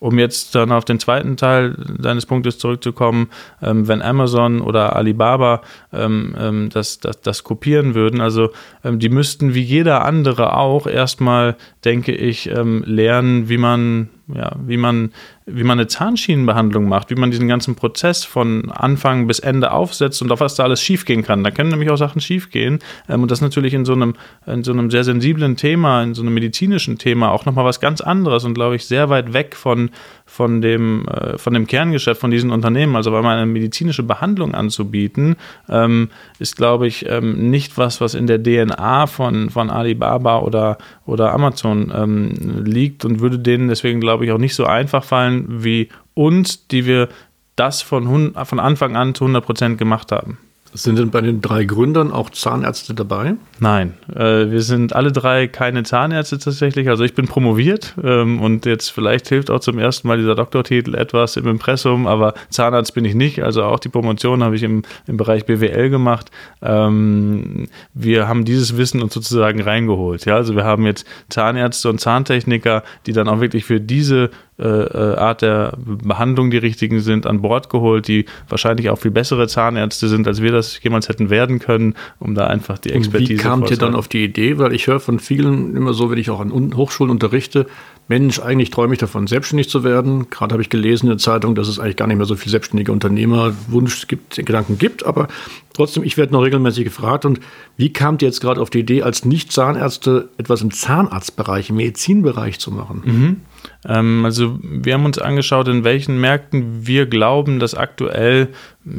S1: Um jetzt dann auf den zweiten Teil deines Punktes zurückzukommen, ähm, wenn Amazon oder Alibaba ähm, ähm, das, das, das kopieren würden, also ähm, die müssten wie jeder andere auch erstmal, denke ich, ähm, lernen, wie man ja, wie man, wie man eine Zahnschienenbehandlung macht, wie man diesen ganzen Prozess von Anfang bis Ende aufsetzt und auf was da alles schiefgehen kann. Da können nämlich auch Sachen schiefgehen. Ähm, und das natürlich in so einem, in so einem sehr sensiblen Thema, in so einem medizinischen Thema auch nochmal was ganz anderes und glaube ich sehr weit weg von, von dem, äh, von dem Kerngeschäft von diesen Unternehmen, also einmal eine medizinische Behandlung anzubieten, ähm, ist, glaube ich, ähm, nicht was, was in der DNA von, von Alibaba oder, oder Amazon ähm, liegt und würde denen deswegen, glaube ich, auch nicht so einfach fallen wie uns, die wir das von, von Anfang an zu 100 Prozent gemacht haben.
S2: Sind denn bei den drei Gründern auch Zahnärzte dabei?
S1: Nein, äh, wir sind alle drei keine Zahnärzte tatsächlich. Also ich bin promoviert ähm, und jetzt vielleicht hilft auch zum ersten Mal dieser Doktortitel etwas im Impressum, aber Zahnarzt bin ich nicht. Also auch die Promotion habe ich im, im Bereich BWL gemacht. Ähm, wir haben dieses Wissen uns sozusagen reingeholt. Ja, also wir haben jetzt Zahnärzte und Zahntechniker, die dann auch wirklich für diese Art der Behandlung die richtigen sind, an Bord geholt, die wahrscheinlich auch viel bessere Zahnärzte sind, als wir das jemals hätten werden können, um da einfach die Expertise
S2: zu Wie kamt ihr dann auf die Idee? Weil ich höre von vielen immer so, wenn ich auch an Hochschulen unterrichte, Mensch, eigentlich träume ich davon, selbstständig zu werden. Gerade habe ich gelesen in der Zeitung, dass es eigentlich gar nicht mehr so viel selbstständige Unternehmerwunsch gibt, Gedanken gibt, aber trotzdem, ich werde noch regelmäßig gefragt. Und wie kamt ihr jetzt gerade auf die Idee, als Nicht-Zahnärzte etwas im Zahnarztbereich, im Medizinbereich zu machen?
S1: Mhm. Ähm, also wir haben uns angeschaut, in welchen Märkten wir glauben, dass aktuell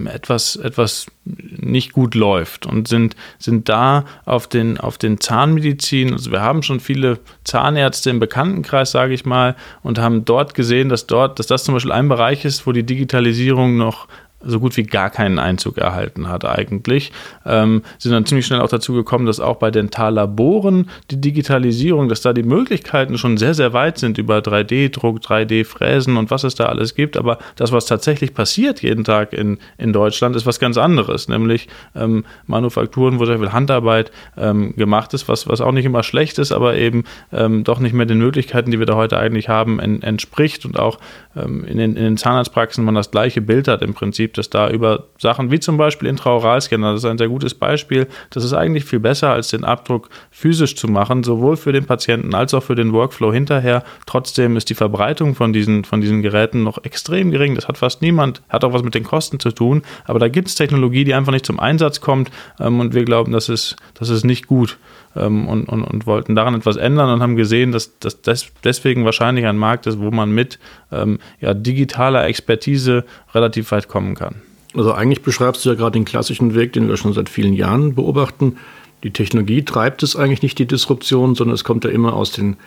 S1: etwas, etwas nicht gut läuft und sind, sind da auf den, auf den Zahnmedizin, also wir haben schon viele Zahnärzte im Bekanntenkreis, sage ich mal, und haben dort gesehen, dass dort, dass das zum Beispiel ein Bereich ist, wo die Digitalisierung noch so gut wie gar keinen Einzug erhalten hat eigentlich. Ähm, sind dann ziemlich schnell auch dazu gekommen, dass auch bei Dentallaboren die Digitalisierung, dass da die Möglichkeiten schon sehr, sehr weit sind über 3D-Druck, 3D-Fräsen und was es da alles gibt. Aber das, was tatsächlich passiert jeden Tag in, in Deutschland, ist was ganz anderes, nämlich ähm, Manufakturen, wo sehr viel Handarbeit ähm, gemacht ist, was, was auch nicht immer schlecht ist, aber eben ähm, doch nicht mehr den Möglichkeiten, die wir da heute eigentlich haben, en, entspricht und auch in, den, in den Zahnarztpraxen man das gleiche Bild hat im Prinzip Prinzip, dass da über Sachen wie zum Beispiel Intraoralscanner, das ist ein sehr gutes Beispiel, das ist eigentlich viel besser, als den Abdruck physisch zu machen, sowohl für den Patienten als auch für den Workflow hinterher. Trotzdem ist die Verbreitung von diesen, von diesen Geräten noch extrem gering. Das hat fast niemand, hat auch was mit den Kosten zu tun, aber da gibt es Technologie, die einfach nicht zum Einsatz kommt ähm, und wir glauben, das ist, das ist nicht gut ähm, und, und, und wollten daran etwas ändern und haben gesehen, dass das deswegen wahrscheinlich ein Markt ist, wo man mit ähm, ja, digitaler Expertise relativ weit kommen kann.
S2: Also eigentlich beschreibst du ja gerade den klassischen Weg, den wir schon seit vielen Jahren beobachten. Die Technologie treibt es eigentlich nicht, die Disruption, sondern es kommt ja immer aus den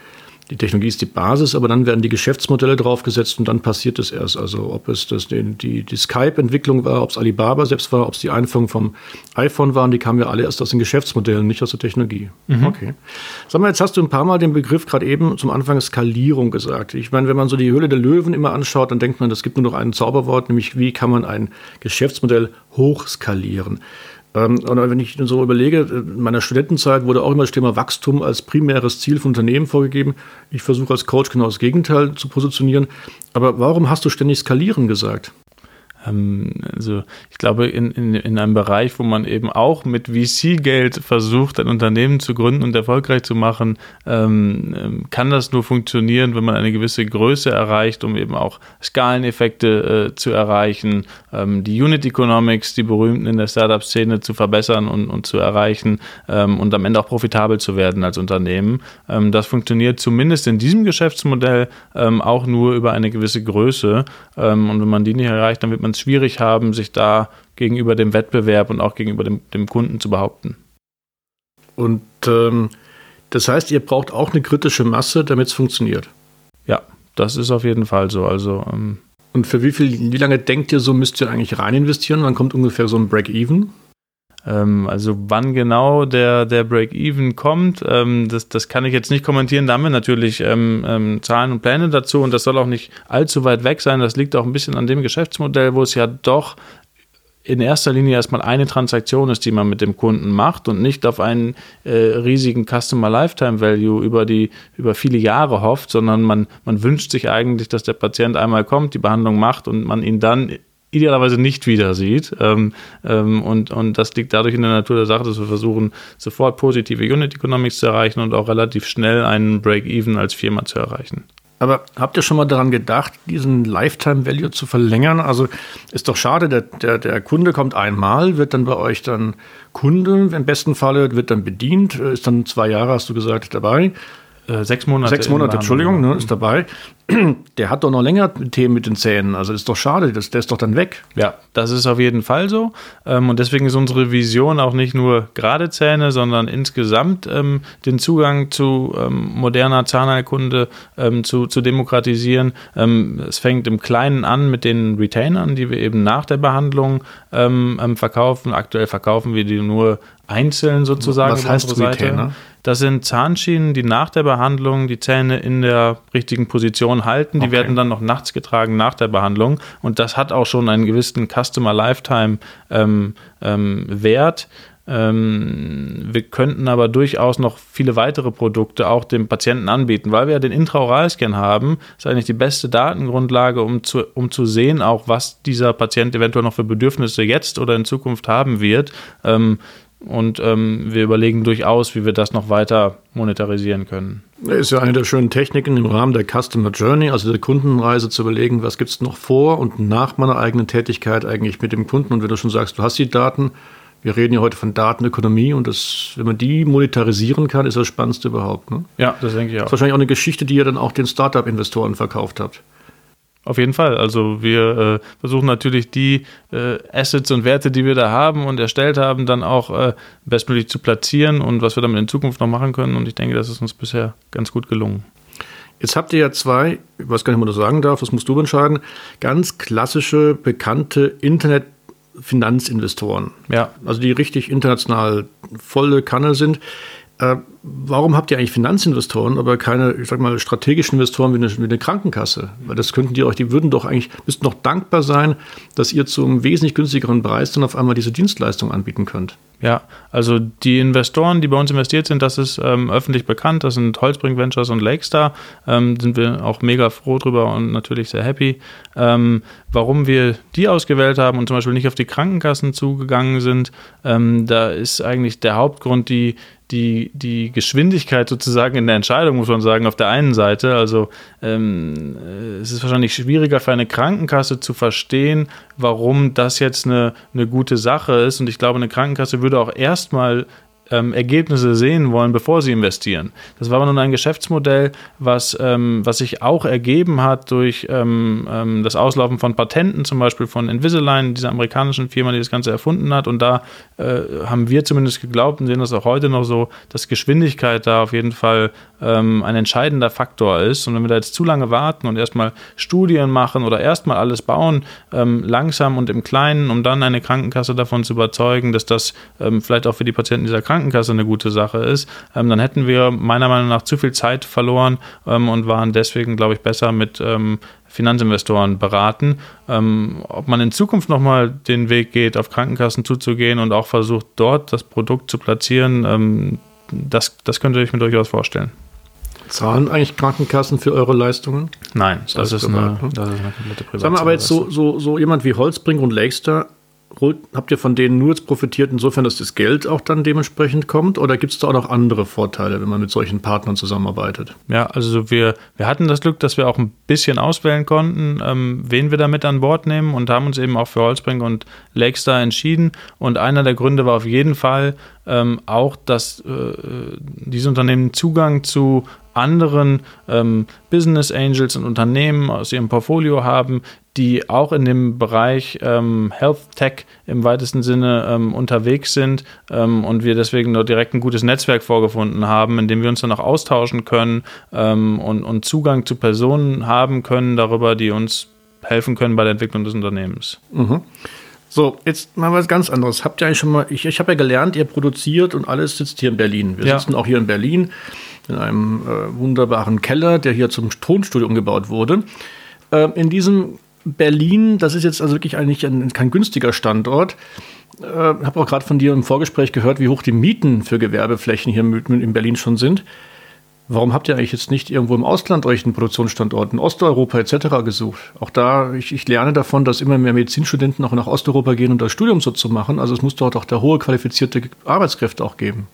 S2: die Technologie ist die Basis, aber dann werden die Geschäftsmodelle draufgesetzt und dann passiert es erst. Also ob es das, die, die, die Skype-Entwicklung war, ob es Alibaba selbst war, ob es die Einführung vom iPhone waren, die kamen ja alle erst aus den Geschäftsmodellen, nicht aus der Technologie. Mhm. Okay. Sag mal, jetzt hast du ein paar Mal den Begriff gerade eben zum Anfang Skalierung gesagt. Ich meine, wenn man so die Höhle der Löwen immer anschaut, dann denkt man, es gibt nur noch ein Zauberwort, nämlich wie kann man ein Geschäftsmodell hochskalieren. Ähm, und wenn ich so überlege, in meiner Studentenzeit wurde auch immer das Thema Wachstum als primäres Ziel von Unternehmen vorgegeben. Ich versuche als Coach genau das Gegenteil zu positionieren. Aber warum hast du ständig skalieren gesagt?
S1: Ähm, also ich glaube, in, in, in einem Bereich, wo man eben auch mit VC-Geld versucht, ein Unternehmen zu gründen und erfolgreich zu machen, ähm, ähm, kann das nur funktionieren, wenn man eine gewisse Größe erreicht, um eben auch Skaleneffekte äh, zu erreichen, ähm, die Unit Economics, die berühmten in der Startup-Szene zu verbessern und, und zu erreichen ähm, und am Ende auch profitabel zu werden als Unternehmen. Ähm, das funktioniert zumindest in diesem Geschäftsmodell auch nur über eine gewisse Größe. und wenn man die nicht erreicht, dann wird man man es schwierig haben, sich da gegenüber dem Wettbewerb und auch gegenüber dem, dem Kunden zu behaupten.
S2: Und ähm, das heißt, ihr braucht auch eine kritische Masse, damit es funktioniert.
S1: Ja, das ist auf jeden Fall so. Also, ähm,
S2: und für wie viel, wie lange denkt ihr so, müsst ihr eigentlich rein investieren? Wann kommt ungefähr so ein Break-Even?
S1: Ähm, also wann genau der, der Break-Even kommt, ähm, das, das kann ich jetzt nicht kommentieren. Da haben wir natürlich ähm, ähm, Zahlen und Pläne dazu und das soll auch nicht allzu weit weg sein. Das liegt auch ein bisschen an dem Geschäftsmodell, wo es ja doch in erster Linie erstmal eine Transaktion ist, die man mit dem Kunden macht und nicht auf einen äh, riesigen Customer Lifetime Value über die über viele Jahre hofft, sondern man, man wünscht sich eigentlich, dass der Patient einmal kommt, die Behandlung macht und man ihn dann idealerweise nicht wieder sieht. Ähm, ähm, und, und das liegt dadurch in der Natur der Sache, dass wir versuchen, sofort positive Unit Economics zu erreichen und auch relativ schnell einen Break-Even als Firma zu erreichen.
S2: Aber habt ihr schon mal daran gedacht, diesen Lifetime Value zu verlängern? Also ist doch schade, der, der, der Kunde kommt einmal, wird dann bei euch dann Kunde, im besten Falle wird dann bedient, ist dann zwei Jahre, hast du gesagt, dabei
S1: Äh, sechs Monate.
S2: Sechs Monate, Entschuldigung, ne, ist dabei. Der hat doch noch länger Themen mit den Zähnen. Also ist doch schade, das, der ist doch dann weg.
S1: Ja, das ist auf jeden Fall so. Ähm, und deswegen ist unsere Vision auch nicht nur gerade Zähne, sondern insgesamt ähm, den Zugang zu ähm, moderner Zahnheilkunde ähm, zu, zu demokratisieren. Ähm, es fängt im Kleinen an mit den Retainern, die wir eben nach der Behandlung ähm, verkaufen. Aktuell verkaufen wir die nur einzeln sozusagen.
S2: Was heißt Retainer?
S1: Das sind Zahnschienen, die nach der Behandlung die Zähne in der richtigen Position halten. Die okay. werden dann noch nachts getragen nach der Behandlung. Und das hat auch schon einen gewissen Customer Lifetime ähm, ähm, Wert. Ähm, wir könnten aber durchaus noch viele weitere Produkte auch dem Patienten anbieten, weil wir ja den Intraoralscan haben. Das ist eigentlich die beste Datengrundlage, um zu, um zu sehen, auch was dieser Patient eventuell noch für Bedürfnisse jetzt oder in Zukunft haben wird. Ähm, und ähm, wir überlegen durchaus, wie wir das noch weiter monetarisieren können.
S2: Ist ja eine der schönen Techniken im Rahmen der Customer Journey, also der Kundenreise zu überlegen, was gibt es noch vor und nach meiner eigenen Tätigkeit eigentlich mit dem Kunden. Und wenn du schon sagst, du hast die Daten, wir reden ja heute von Datenökonomie und das, wenn man die monetarisieren kann, ist das Spannendste überhaupt. Ne?
S1: Ja, das denke ich auch.
S2: Das ist wahrscheinlich auch eine Geschichte, die ihr dann auch den Startup-Investoren verkauft habt.
S1: Auf jeden Fall. Also wir äh, versuchen natürlich die äh, Assets und Werte, die wir da haben und erstellt haben, dann auch äh, bestmöglich zu platzieren und was wir damit in Zukunft noch machen können. Und ich denke, das ist uns bisher ganz gut gelungen.
S2: Jetzt habt ihr ja zwei, ich weiß gar nicht, ob man das sagen darf, das musst du entscheiden, ganz klassische, bekannte Internet-Finanzinvestoren. Ja. Also die richtig international volle Kanne sind. Warum habt ihr eigentlich Finanzinvestoren, aber keine, ich sag mal, strategischen Investoren wie eine, wie eine, Krankenkasse? Weil das könnten die euch, die würden doch eigentlich, müssten doch dankbar sein, dass ihr zum wesentlich günstigeren Preis dann auf einmal diese Dienstleistung anbieten könnt.
S1: Ja, also die Investoren, die bei uns investiert sind, das ist ähm, öffentlich bekannt. Das sind Holzbrink Ventures und Lakestar. Ähm, sind wir auch mega froh drüber und natürlich sehr happy. Ähm, warum wir die ausgewählt haben und zum Beispiel nicht auf die Krankenkassen zugegangen sind, ähm, da ist eigentlich der Hauptgrund die, die, die Geschwindigkeit sozusagen in der Entscheidung, muss man sagen, auf der einen Seite. Also ähm, äh, es ist wahrscheinlich schwieriger für eine Krankenkasse zu verstehen, warum das jetzt eine, eine gute Sache ist. Und ich glaube, eine Krankenkasse würde auch erstmal ähm, Ergebnisse sehen wollen, bevor sie investieren. Das war aber nun ein Geschäftsmodell, was, ähm, was sich auch ergeben hat durch ähm, ähm das Auslaufen von Patenten, zum Beispiel von Invisalign, dieser amerikanischen Firma, die das Ganze erfunden hat. Und da äh, haben wir zumindest geglaubt und sehen das auch heute noch so, dass Geschwindigkeit da auf jeden Fall ähm, ein entscheidender Faktor ist. Und wenn wir da jetzt zu lange warten und erstmal Studien machen oder erstmal alles bauen, ähm, langsam und im Kleinen, um dann eine Krankenkasse davon zu überzeugen, dass das vielleicht auch für die Patienten dieser Krankenkasse Krankenkasse eine gute Sache ist, ähm, dann hätten wir meiner Meinung nach zu viel Zeit verloren ähm, und waren deswegen, glaube ich, besser mit ähm, Finanzinvestoren beraten. Ähm, ob man in Zukunft nochmal den Weg geht, auf Krankenkassen zuzugehen und auch versucht, dort das Produkt zu platzieren, ähm, das, das könnte ich mir durchaus vorstellen.
S2: Zahlen eigentlich Krankenkassen für eure Leistungen?
S1: Nein, das, das, ist, eine,
S2: ne? das ist eine komplette Privat. Sagen wir aber jetzt so, so, so jemand wie Holzbrink und Lakester habt ihr von denen nur jetzt profitiert, insofern, dass das Geld auch dann dementsprechend kommt? Oder gibt es da auch noch andere Vorteile, wenn man mit solchen Partnern zusammenarbeitet?
S1: Ja, also wir, wir hatten das Glück, dass wir auch ein bisschen auswählen konnten, ähm, wen wir da mit an Bord nehmen und haben uns eben auch für Holzbrink und Lakestar entschieden. Und einer der Gründe war auf jeden Fall ähm, auch, dass äh, diese Unternehmen Zugang zu anderen ähm, Business Angels und Unternehmen aus ihrem Portfolio haben, die auch in dem Bereich ähm, Health Tech im weitesten Sinne ähm, unterwegs sind ähm, und wir deswegen nur direkt ein gutes Netzwerk vorgefunden haben, in dem wir uns dann auch austauschen können ähm, und, und Zugang zu Personen haben können darüber, die uns helfen können bei der Entwicklung des Unternehmens.
S2: Mhm. So, jetzt mal was ganz anderes. Habt ihr eigentlich schon mal, ich, ich habe ja gelernt, ihr produziert und alles sitzt hier in Berlin. Wir ja. sitzen auch hier in Berlin in einem äh, wunderbaren Keller, der hier zum Tonstudio umgebaut wurde. Äh, in diesem Berlin, das ist jetzt also wirklich eigentlich ein, kein günstiger Standort. Ich äh, habe auch gerade von dir im Vorgespräch gehört, wie hoch die Mieten für Gewerbeflächen hier in Berlin schon sind. Warum habt ihr eigentlich jetzt nicht irgendwo im Ausland euch einen Produktionsstandort in Osteuropa etc. gesucht? Auch da, ich, ich, lerne davon, dass immer mehr Medizinstudenten auch nach Osteuropa gehen, um das Studium so zu machen. Also es muss dort auch da hohe qualifizierte Arbeitskräfte auch geben.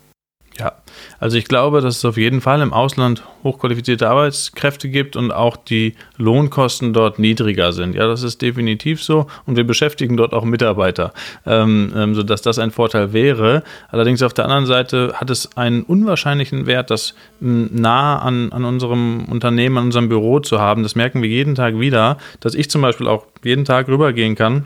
S1: Ja, also ich glaube, dass es auf jeden Fall im Ausland hochqualifizierte Arbeitskräfte gibt und auch die Lohnkosten dort niedriger sind. Ja, das ist definitiv so und wir beschäftigen dort auch Mitarbeiter, ähm, ähm, sodass das ein Vorteil wäre. Allerdings auf der anderen Seite hat es einen unwahrscheinlichen Wert, das nah an, an unserem Unternehmen, an unserem Büro zu haben. Das merken wir jeden Tag wieder, dass ich zum Beispiel auch jeden Tag rübergehen kann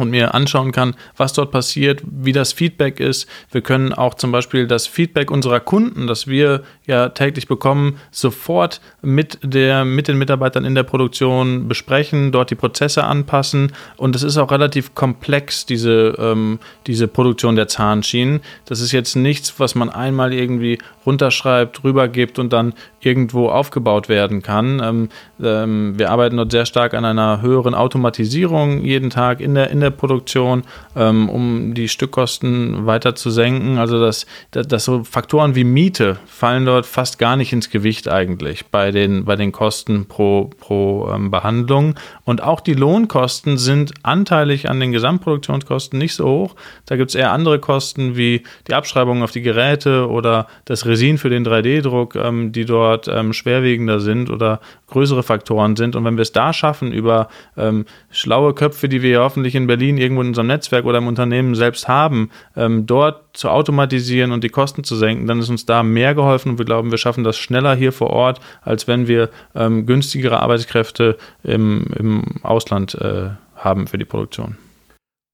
S1: und mir anschauen kann, was dort passiert, wie das Feedback ist. Wir können auch zum Beispiel das Feedback unserer Kunden, das wir ja täglich bekommen, sofort mit, der, mit den Mitarbeitern in der Produktion besprechen, dort die Prozesse anpassen. Und es ist auch relativ komplex, diese, ähm, diese Produktion der Zahnschienen. Das ist jetzt nichts, was man einmal irgendwie runterschreibt, rübergibt und dann irgendwo aufgebaut werden kann. Ähm, ähm, wir arbeiten dort sehr stark an einer höheren Automatisierung jeden Tag in der, in der Produktion, ähm, um die Stückkosten weiter zu senken. Also dass, dass so Faktoren wie Miete fallen dort fast gar nicht ins Gewicht eigentlich bei den, bei den Kosten pro, pro ähm, Behandlung. Und auch die Lohnkosten sind anteilig an den Gesamtproduktionskosten nicht so hoch. Da gibt es eher andere Kosten wie die Abschreibung auf die Geräte oder das Resin für den 3D-Druck, ähm, die dort ähm, schwerwiegender sind oder größere Faktoren sind. Und wenn wir es da schaffen, über ähm, schlaue Köpfe, die wir hoffentlich in Berlin irgendwo in unserem Netzwerk oder im Unternehmen selbst haben, ähm, dort zu automatisieren und die Kosten zu senken, dann ist uns da mehr geholfen und wir glauben, wir schaffen das schneller hier vor Ort, als wenn wir ähm, günstigere Arbeitskräfte im, im Ausland äh, haben für die Produktion.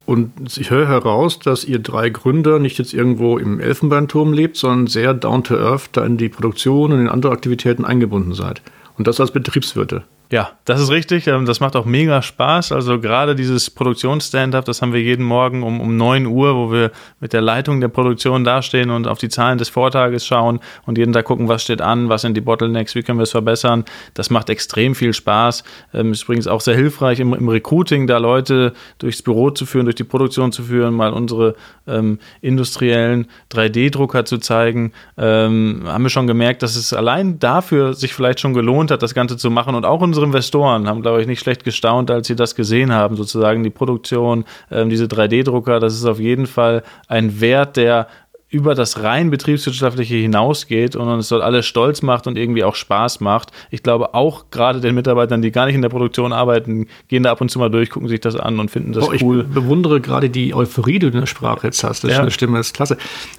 S2: Und ich höre heraus, dass ihr drei Gründer nicht jetzt irgendwo im Elfenbeinturm lebt, sondern sehr down to earth da in die Produktion und in andere Aktivitäten eingebunden seid. Und das als Betriebswirte.
S1: Ja, das ist richtig. Ähm, das macht auch mega Spaß. Also gerade dieses Produktions-Stand-up, das haben wir jeden Morgen um, um 9 Uhr, wo wir mit der Leitung der Produktion dastehen und auf die Zahlen des Vortages schauen und jeden Tag gucken, was steht an, was sind die Bottlenecks, wie können wir es verbessern. Das macht extrem viel Spaß. Ähm, ist übrigens auch sehr hilfreich im, im Recruiting, da Leute durchs Büro zu führen, durch die Produktion zu führen, mal unsere ähm, industriellen 3D-Drucker zu zeigen. Ähm, haben wir schon gemerkt, dass es allein dafür sich vielleicht schon gelohnt hat, das Ganze zu machen und auch unsere unsere Investoren haben, glaube ich, nicht schlecht gestaunt, als sie das gesehen haben, sozusagen die Produktion, ähm, diese 3D-Drucker, das ist auf jeden Fall ein Wert, der über das rein betriebswirtschaftliche hinausgeht und uns dort alles stolz macht und irgendwie auch Spaß macht. Ich glaube auch gerade den Mitarbeitern, die gar nicht in der Produktion arbeiten, gehen da ab und zu mal durch, gucken sich das an und finden das oh, cool.
S2: Ich bewundere gerade die Euphorie, die du in der Sprache jetzt hast. Das ja. ist eine Stimme, das ist klasse.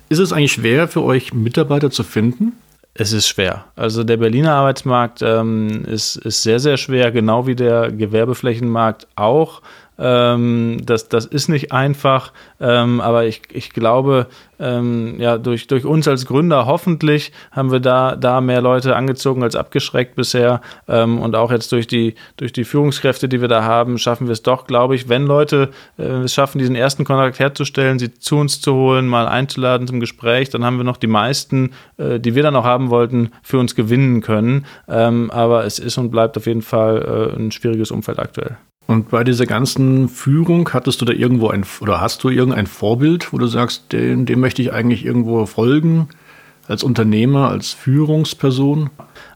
S2: Ist es eigentlich schwer für euch, Mitarbeiter zu finden?
S1: Es ist schwer. Also der Berliner Arbeitsmarkt ähm, ist, ist sehr, sehr schwer, genau wie der Gewerbeflächenmarkt auch. Ähm, das, das ist nicht einfach, ähm, aber ich, ich glaube, ähm, ja, durch, durch uns als Gründer hoffentlich haben wir da, da mehr Leute angezogen als abgeschreckt bisher. Ähm, und auch jetzt durch die, durch die Führungskräfte, die wir da haben, schaffen wir es doch, glaube ich, wenn Leute äh, es schaffen, diesen ersten Kontakt herzustellen, sie zu uns zu holen, mal einzuladen zum Gespräch, dann haben wir noch die meisten, äh, die wir dann auch haben wollten, für uns gewinnen können. Ähm, aber es ist und bleibt auf jeden Fall äh, ein schwieriges Umfeld aktuell.
S2: Und bei dieser ganzen Führung hattest du da irgendwo ein oder hast du irgendein Vorbild, wo du sagst, dem, dem möchte ich eigentlich irgendwo folgen, als Unternehmer, als Führungsperson?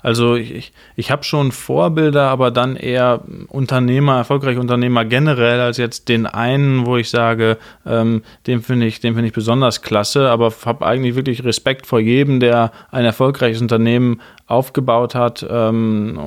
S1: Also ich, ich habe schon Vorbilder, aber dann eher Unternehmer, erfolgreiche Unternehmer generell als jetzt den einen, wo ich sage, ähm, den finde ich, den ich besonders klasse, aber habe eigentlich wirklich Respekt vor jedem, der ein erfolgreiches Unternehmen aufgebaut hat. Ähm,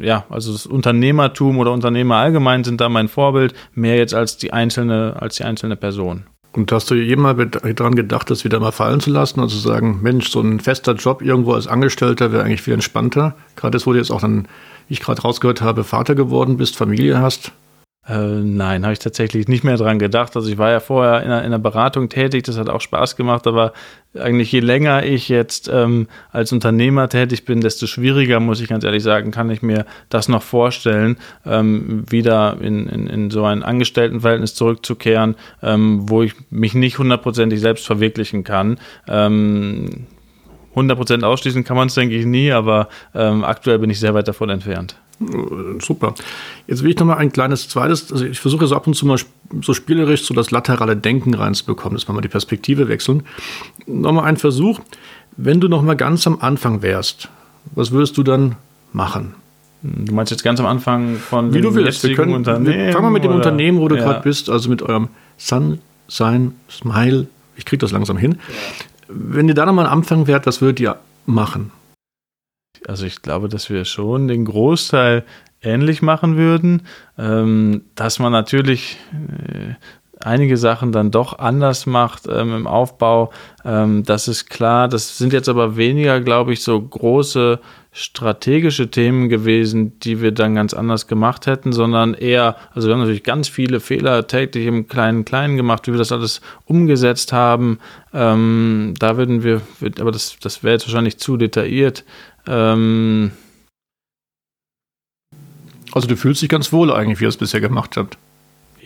S1: ja, also das Unternehmertum oder Unternehmer allgemein sind da mein Vorbild, mehr jetzt als die einzelne, als die einzelne Person.
S2: Und hast du jemals daran gedacht, das wieder mal fallen zu lassen und zu sagen, Mensch, so ein fester Job irgendwo als Angestellter wäre eigentlich viel entspannter? Gerade das, wo du jetzt auch dann, wie ich gerade rausgehört habe, Vater geworden bist, Familie hast.
S1: Äh, nein, habe ich tatsächlich nicht mehr dran gedacht. Also ich war ja vorher in einer, in einer, Beratung tätig, das hat auch Spaß gemacht, aber eigentlich je länger ich jetzt ähm, als Unternehmer tätig bin, desto schwieriger, muss ich ganz ehrlich sagen, kann ich mir das noch vorstellen, ähm, wieder in, in, in, so ein Angestelltenverhältnis zurückzukehren, ähm, wo ich mich nicht hundertprozentig selbst verwirklichen kann. 100% ähm, ausschließen kann man es, denke ich, nie, aber ähm, aktuell bin ich sehr weit davon entfernt.
S2: Äh, super. Jetzt will ich noch mal ein kleines zweites, also ich versuche so ab und zu mal so spielerisch so das laterale Denken reinzubekommen, dass wir mal die Perspektive wechseln. Nochmal ein Versuch. Wenn du noch mal ganz am Anfang wärst, was würdest du dann machen?
S1: Du meinst jetzt ganz am Anfang von
S2: Wie du willst. Wir können, Unternehmen? Fangen wir mit dem oder? Unternehmen, wo du ja. gerade bist, also mit eurem Sun, Sign, Smile. Ich kriege das langsam hin. Wenn ihr da nochmal Anfang wärt, was würdet ihr machen?
S1: Also ich glaube, dass wir schon den Großteil ähnlich machen würden, ähm, dass man natürlich äh, einige Sachen dann doch anders macht ähm, im Aufbau. Ähm, das ist klar. Das sind jetzt aber weniger, glaube ich, so große strategische Themen gewesen, die wir dann ganz anders gemacht hätten, sondern eher, also wir haben natürlich ganz viele Fehler täglich im kleinen Kleinen gemacht, wie wir das alles umgesetzt haben. Ähm, da würden wir, aber das, das wäre jetzt wahrscheinlich zu detailliert. Ähm,
S2: also du fühlst dich ganz wohl eigentlich, wie ihr es bisher gemacht habt.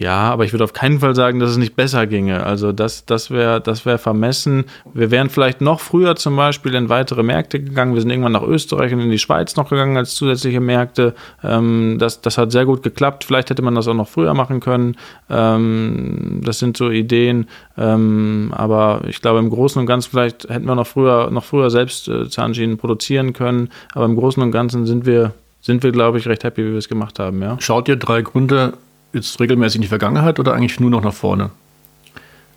S1: Ja, aber ich würde auf keinen Fall sagen, dass es nicht besser ginge. Also das, das wäre das wär vermessen. Wir wären vielleicht noch früher zum Beispiel in weitere Märkte gegangen. Wir sind irgendwann nach Österreich und in die Schweiz noch gegangen als zusätzliche Märkte. Ähm, das, das hat sehr gut geklappt. Vielleicht hätte man das auch noch früher machen können. Ähm, das sind so Ideen. Ähm, aber ich glaube, im Großen und Ganzen vielleicht hätten wir noch früher, noch früher selbst äh, Zahnschienen produzieren können. Aber im Großen und Ganzen sind wir, sind wir, glaube ich, recht happy, wie wir es gemacht haben. Ja.
S2: Schaut ihr drei Gründe jetzt regelmäßig in die Vergangenheit oder eigentlich nur noch nach vorne?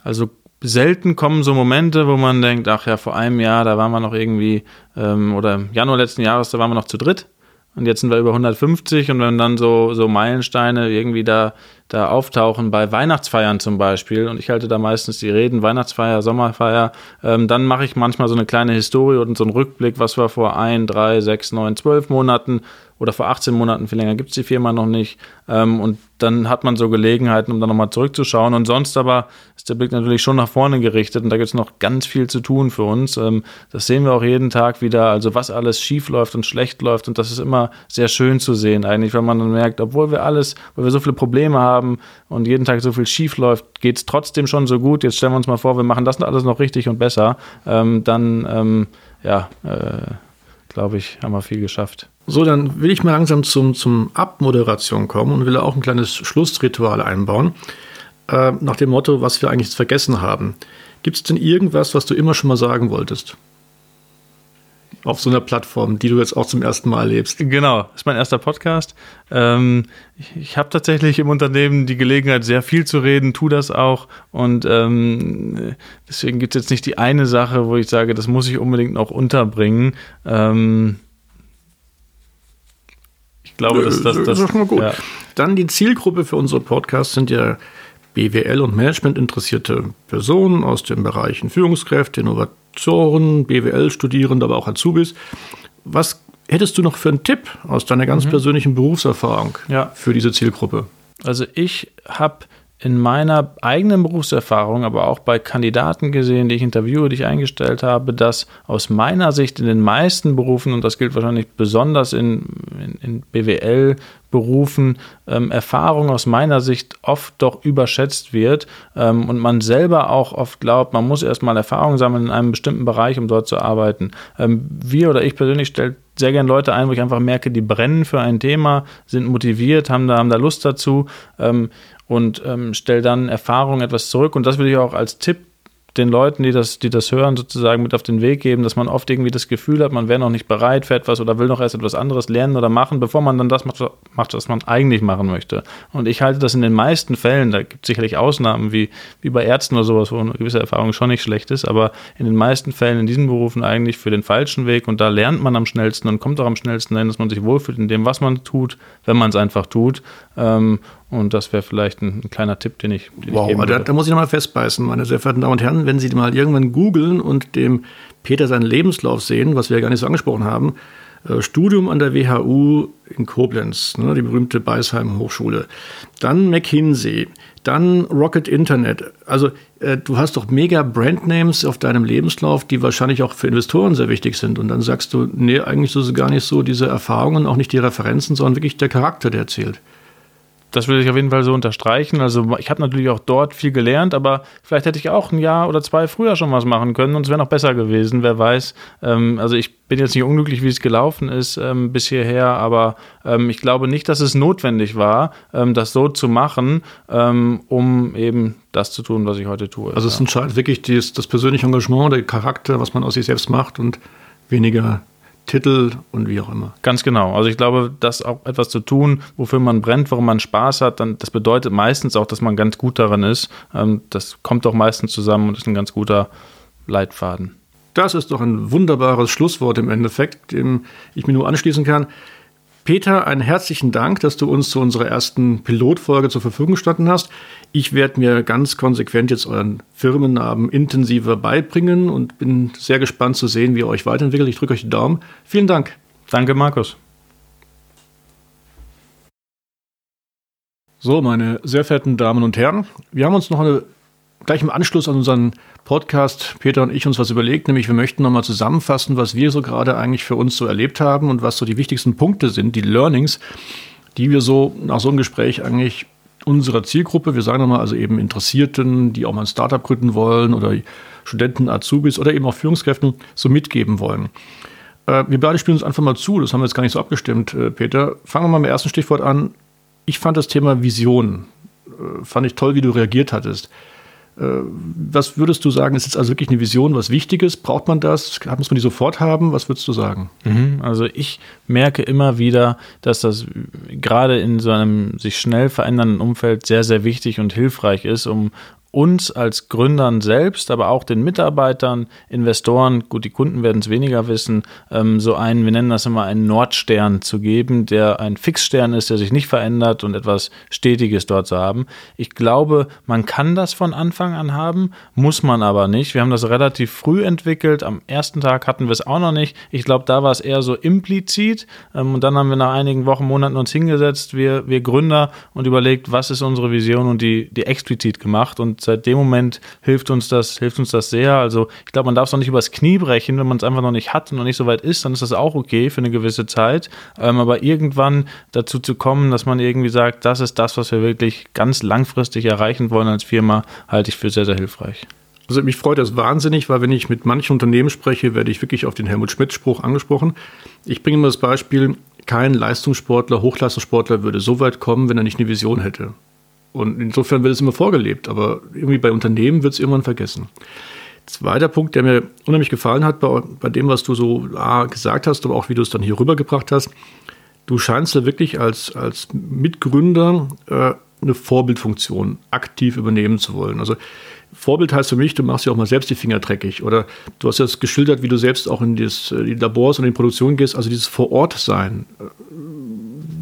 S1: Also selten kommen so Momente, wo man denkt, ach ja, vor einem Jahr, da waren wir noch irgendwie, ähm, oder Januar letzten Jahres, da waren wir noch zu dritt. Und jetzt sind wir über 150 und wenn dann so, so Meilensteine irgendwie da, da auftauchen, bei Weihnachtsfeiern zum Beispiel, und ich halte da meistens die Reden, Weihnachtsfeier, Sommerfeier, ähm, dann mache ich manchmal so eine kleine Historie und so einen Rückblick, was war vor ein, drei, sechs, neun, zwölf Monaten oder vor 18 Monaten, viel länger gibt es die Firma noch nicht. Ähm, und dann hat man so Gelegenheiten, um dann nochmal zurückzuschauen. Und sonst aber ist der Blick natürlich schon nach vorne gerichtet und da gibt es noch ganz viel zu tun für uns. Ähm, das sehen wir auch jeden Tag wieder, also was alles schief läuft und schlecht läuft. Und das ist immer sehr schön zu sehen, eigentlich, wenn man dann merkt, obwohl wir alles, weil wir so viele Probleme haben und jeden Tag so viel schief läuft, geht es trotzdem schon so gut. Jetzt stellen wir uns mal vor, wir machen das alles noch richtig und besser. Ähm, dann, ähm, ja, äh, glaube ich, haben wir viel geschafft.
S2: So, dann will ich mal langsam zum, zum Abmoderation kommen und will auch ein kleines Schlussritual einbauen. Äh, nach dem Motto, was wir eigentlich vergessen haben. Gibt es denn irgendwas, was du immer schon mal sagen wolltest? Auf so einer Plattform, die du jetzt auch zum ersten Mal erlebst.
S1: Genau, das ist mein erster Podcast. Ähm, ich, ich habe tatsächlich im Unternehmen die Gelegenheit, sehr viel zu reden, tu das auch. Und ähm, deswegen gibt es jetzt nicht die eine Sache, wo ich sage, das muss ich unbedingt noch unterbringen. Ähm,
S2: ich glaube, dass das, das, das ist schon mal gut. Ja. Dann die Zielgruppe für unsere Podcasts sind ja BWL und Management interessierte Personen aus den Bereichen Führungskräfte, Innovatoren, BWL-Studierende, aber auch Azubis. Was hättest du noch für einen Tipp aus deiner ganz mhm. persönlichen Berufserfahrung ja. für diese Zielgruppe?
S1: Also ich habe in meiner eigenen Berufserfahrung, aber auch bei Kandidaten gesehen, die ich interviewe, die ich eingestellt habe, dass aus meiner Sicht in den meisten Berufen, und das gilt wahrscheinlich besonders in, in, in BWL, Berufen ähm, Erfahrung aus meiner Sicht oft doch überschätzt wird ähm, und man selber auch oft glaubt, man muss erstmal Erfahrung sammeln in einem bestimmten Bereich, um dort zu arbeiten. Ähm, wir oder ich persönlich stellen sehr gerne Leute ein, wo ich einfach merke, die brennen für ein Thema, sind motiviert, haben da, haben da Lust dazu. Ähm, und ähm, stelle dann Erfahrung etwas zurück. Und das würde ich auch als Tipp den Leuten, die das, die das hören, sozusagen mit auf den Weg geben, dass man oft irgendwie das Gefühl hat, man wäre noch nicht bereit für etwas oder will noch erst etwas anderes lernen oder machen, bevor man dann das macht, was man eigentlich machen möchte. Und ich halte das in den meisten Fällen, da gibt es sicherlich Ausnahmen wie, wie bei Ärzten oder sowas, wo eine gewisse Erfahrung schon nicht schlecht ist, aber in den meisten Fällen in diesen Berufen eigentlich für den falschen Weg und da lernt man am schnellsten und kommt auch am schnellsten dahin, dass man sich wohlfühlt in dem, was man tut, wenn man es einfach tut. Ähm, und das wäre vielleicht ein, ein, kleiner Tipp, den ich. Den
S2: wow, ich da, da, muss ich nochmal festbeißen, meine sehr verehrten Damen und Herren, wenn Sie mal irgendwann googeln und dem Peter seinen Lebenslauf sehen, was wir ja gar nicht so angesprochen haben, äh, Studium an der WHU in Koblenz, ne, die berühmte Beisheim Hochschule, dann McKinsey, dann Rocket Internet. Also äh, du hast doch mega Brandnames auf deinem Lebenslauf, die wahrscheinlich auch für Investoren sehr wichtig sind. Und dann sagst du, nee, eigentlich ist es gar nicht so diese Erfahrungen, auch nicht die Referenzen, sondern wirklich der Charakter, der zählt
S1: das würde ich auf jeden Fall so unterstreichen. Also ich habe natürlich auch dort viel gelernt, aber vielleicht hätte ich auch ein Jahr oder zwei früher schon was machen können und es wäre noch besser gewesen, wer weiß. Ähm, also ich bin jetzt nicht unglücklich, wie es gelaufen ist ähm, bis hierher, aber ähm, ich glaube nicht, dass es notwendig war, ähm, das so zu machen, ähm, um eben das zu tun, was ich heute tue.
S2: Also es entscheidet wirklich das, das persönliche Engagement, der Charakter, was man aus sich selbst macht und weniger Titel und wie auch immer.
S1: Ganz genau. Also ich glaube, das auch etwas zu tun, wofür man brennt, worum man Spaß hat, dann das bedeutet meistens auch, dass man ganz gut daran ist. Ähm, das kommt auch meistens zusammen und ist ein ganz guter Leitfaden.
S2: Das ist doch ein wunderbares Schlusswort im Endeffekt, dem ich mir nur anschließen kann. Peter, einen herzlichen Dank, dass du uns zu unserer ersten Pilotfolge zur Verfügung gestanden hast. Ich werde mir ganz konsequent jetzt euren Firmennamen intensiver beibringen und bin sehr gespannt zu sehen, wie ihr euch weiterentwickelt. Ich drücke euch die Daumen. Vielen Dank.
S1: Danke, Markus.
S2: So, meine sehr verehrten Damen und Herren, wir haben uns noch eine, gleich im Anschluss an unseren Podcast, Peter und ich, uns was überlegt, nämlich wir möchten nochmal zusammenfassen, was wir so gerade eigentlich für uns so erlebt haben und was so die wichtigsten Punkte sind, die Learnings, die wir so nach so einem Gespräch eigentlich unserer Zielgruppe, wir sagen nochmal also eben Interessierten, die auch mal ein Startup gründen wollen oder Studenten, Azubis oder eben auch Führungskräften so mitgeben wollen. Äh, wir beide spielen uns einfach mal zu, das haben wir jetzt gar nicht so abgestimmt, äh, Peter. Fangen wir mal mit dem ersten Stichwort an. Ich fand das Thema Vision, äh, fand ich toll, wie du reagiert hattest. Äh, was würdest du sagen, ist jetzt also wirklich eine Vision, was Wichtiges? Braucht man das? Muss man die sofort haben? Was würdest du sagen?
S1: Mhm, also ich merke immer wieder, dass das gerade in so einem sich schnell verändernden Umfeld sehr, sehr wichtig und hilfreich ist, um uns als Gründern selbst, aber auch den Mitarbeitern, Investoren, gut, die Kunden werden es weniger wissen, ähm, so einen, wir nennen das immer einen Nordstern zu geben, der ein Fixstern ist, der sich nicht verändert und etwas Stetiges dort zu haben. Ich glaube, man kann das von Anfang an haben, muss man aber nicht. Wir haben das relativ früh entwickelt. Am ersten Tag hatten wir es auch noch nicht. Ich glaube, da war es eher so implizit. Ähm, und dann haben wir nach einigen Wochen, Monaten uns hingesetzt, wir, wir Gründer, und überlegt, was ist unsere Vision und die, die explizit gemacht. Und seit dem Moment hilft uns das, hilft uns das sehr. Also ich glaube, man darf es auch nicht übers Knie brechen, wenn man es einfach noch nicht hat und noch nicht so weit ist, dann ist das auch okay für eine gewisse Zeit. Ähm, aber irgendwann dazu zu kommen, dass man irgendwie sagt, das ist das, was wir wirklich ganz langfristig erreichen wollen als Firma, halte ich für sehr, sehr hilfreich.
S2: Also mich freut das wahnsinnig, weil wenn ich mit manchen Unternehmen spreche, werde ich wirklich auf den Helmut Schmidt-Spruch angesprochen. Ich bringe immer das Beispiel, kein Leistungssportler, Hochleistungssportler würde so weit kommen, wenn er nicht eine Vision hätte. Und insofern wird es immer vorgelebt, aber irgendwie bei Unternehmen wird es irgendwann vergessen. Zweiter Punkt, der mir unheimlich gefallen hat bei, bei dem, was du so A, gesagt hast, aber auch wie du es dann hier rübergebracht hast. Du scheinst ja wirklich als, als Mitgründer äh, eine Vorbildfunktion aktiv übernehmen zu wollen. Also Vorbild heißt für mich, du machst ja auch mal selbst die Finger dreckig. Oder du hast ja geschildert, wie du selbst auch in das, äh, die Labors und in die Produktion gehst, also dieses Vor-Ort-Sein.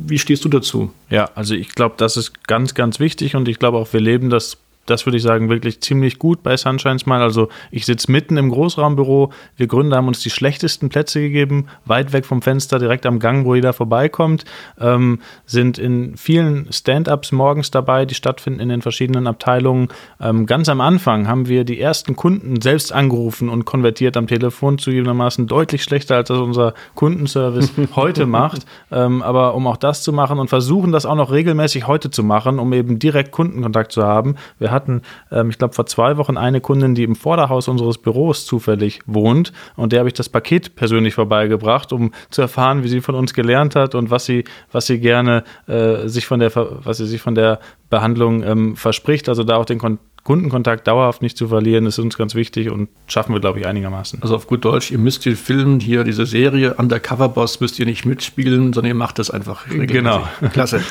S2: Wie stehst du dazu?
S1: Ja, also ich glaube, das ist ganz, ganz wichtig und ich glaube auch, wir leben das das würde ich sagen, wirklich ziemlich gut bei Sunshine Smile. Also ich sitze mitten im Großraumbüro. Wir Gründer haben uns die schlechtesten Plätze gegeben, weit weg vom Fenster, direkt am Gang, wo jeder vorbeikommt. Ähm, sind in vielen Stand-ups morgens dabei, die stattfinden in den verschiedenen Abteilungen. Ähm, ganz am Anfang haben wir die ersten Kunden selbst angerufen und konvertiert am Telefon, zugegebenermaßen deutlich schlechter, als das unser Kundenservice heute macht. Ähm, aber um auch das zu machen und versuchen das auch noch regelmäßig heute zu machen, um eben direkt Kundenkontakt zu haben. Wir hatten, ähm, ich glaube, vor zwei Wochen eine Kundin, die im Vorderhaus unseres Büros zufällig wohnt und der habe ich das Paket persönlich vorbeigebracht, um zu erfahren, wie sie von uns gelernt hat und was sie, was sie gerne äh, sich von der, was sie sich von der Behandlung ähm, verspricht. Also da auch den Kon Kundenkontakt dauerhaft nicht zu verlieren, ist uns ganz wichtig und schaffen wir, glaube ich, einigermaßen.
S2: Also auf gut Deutsch, ihr müsst den Film hier, diese Serie Undercover Boss, müsst ihr nicht mitspielen, sondern ihr macht das einfach.
S1: Genau.
S2: Klasse.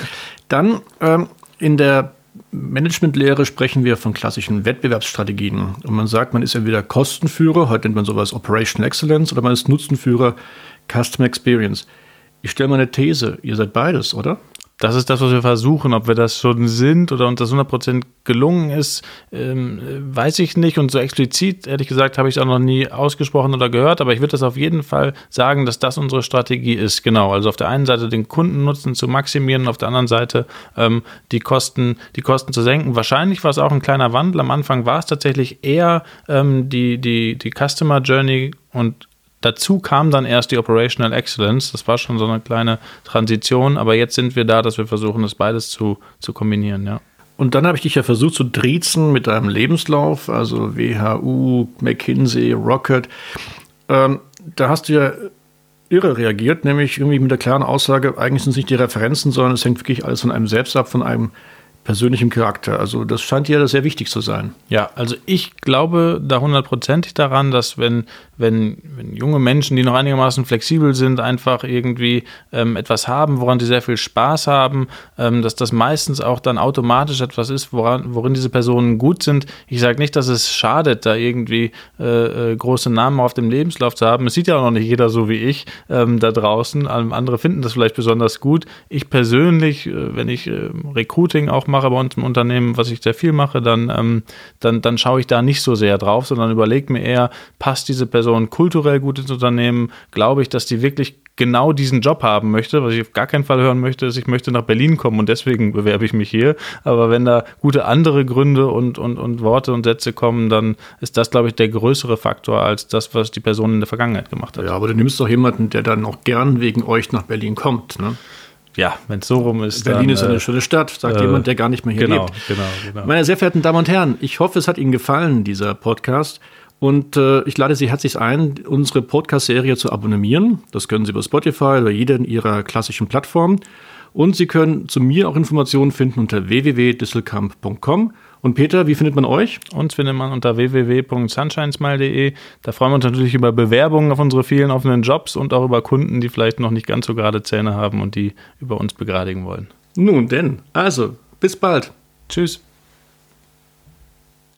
S2: Dann ähm, in der Managementlehre sprechen wir von klassischen Wettbewerbsstrategien. Und man sagt, man ist entweder Kostenführer, heute nennt man sowas Operational Excellence, oder man ist Nutzenführer Customer Experience. Ich stelle mal eine These, ihr seid beides, oder?
S1: Das ist das, was wir versuchen. Ob wir das schon sind oder uns das 100% gelungen ist, ähm, weiß ich nicht. Und so explizit, ehrlich gesagt, habe ich es auch noch nie ausgesprochen oder gehört. Aber ich würde das auf jeden Fall sagen, dass das unsere Strategie ist. Genau. Also auf der einen Seite den Kundennutzen zu maximieren, auf der anderen Seite ähm, die, Kosten, die Kosten zu senken. Wahrscheinlich war es auch ein kleiner Wandel. Am Anfang war es tatsächlich eher ähm, die, die, die Customer Journey und Dazu kam dann erst die Operational Excellence. Das war schon so eine kleine Transition, aber jetzt sind wir da, dass wir versuchen, das beides zu, zu kombinieren, ja.
S2: Und dann habe ich dich ja versucht zu driezen mit deinem Lebenslauf, also WHU, McKinsey, Rocket. Ähm, da hast du ja irre reagiert, nämlich irgendwie mit der klaren Aussage, eigentlich sind es nicht die Referenzen, sondern es hängt wirklich alles von einem selbst ab, von einem persönlichem Charakter. Also das scheint ja sehr wichtig zu sein.
S1: Ja, also ich glaube da hundertprozentig daran, dass wenn, wenn, wenn junge Menschen, die noch einigermaßen flexibel sind, einfach irgendwie ähm, etwas haben, woran sie sehr viel Spaß haben, ähm, dass das meistens auch dann automatisch etwas ist, woran, worin diese Personen gut sind. Ich sage nicht, dass es schadet, da irgendwie äh, äh, große Namen auf dem Lebenslauf zu haben. Es sieht ja auch noch nicht jeder so wie ich ähm, da draußen. Andere finden das vielleicht besonders gut. Ich persönlich, äh, wenn ich äh, Recruiting auch mache bei uns im Unternehmen, was ich sehr viel mache, dann, ähm, dann, dann schaue ich da nicht so sehr drauf, sondern überlege mir eher, passt diese Person kulturell gut ins Unternehmen? Glaube ich, dass die wirklich genau diesen Job haben möchte. Was ich auf gar keinen Fall hören möchte, ist, ich möchte nach Berlin kommen und deswegen bewerbe ich mich hier. Aber wenn da gute andere Gründe und, und, und Worte und Sätze kommen, dann ist das, glaube ich, der größere Faktor als das, was die Person in der Vergangenheit gemacht hat.
S2: Ja, aber du nimmst doch jemanden, der dann auch gern wegen euch nach Berlin kommt. Ne?
S1: Ja, wenn es so rum ist.
S2: Berlin dann, ist eine äh, schöne Stadt, sagt äh, jemand, der gar nicht mehr hier
S1: genau,
S2: lebt.
S1: Genau, genau.
S2: Meine sehr verehrten Damen und Herren, ich hoffe, es hat Ihnen gefallen, dieser Podcast. Und äh, ich lade Sie herzlich ein, unsere Podcast-Serie zu abonnieren. Das können Sie über Spotify oder jeder Ihrer klassischen Plattformen. Und Sie können zu mir auch Informationen finden unter www.disselkamp.com. Und Peter, wie findet man euch?
S1: Uns findet man unter www.sunshinesmile.de. Da freuen wir uns natürlich über Bewerbungen auf unsere vielen offenen Jobs und auch über Kunden, die vielleicht noch nicht ganz so gerade Zähne haben und die über uns begradigen wollen.
S2: Nun denn, also, bis bald.
S1: Tschüss.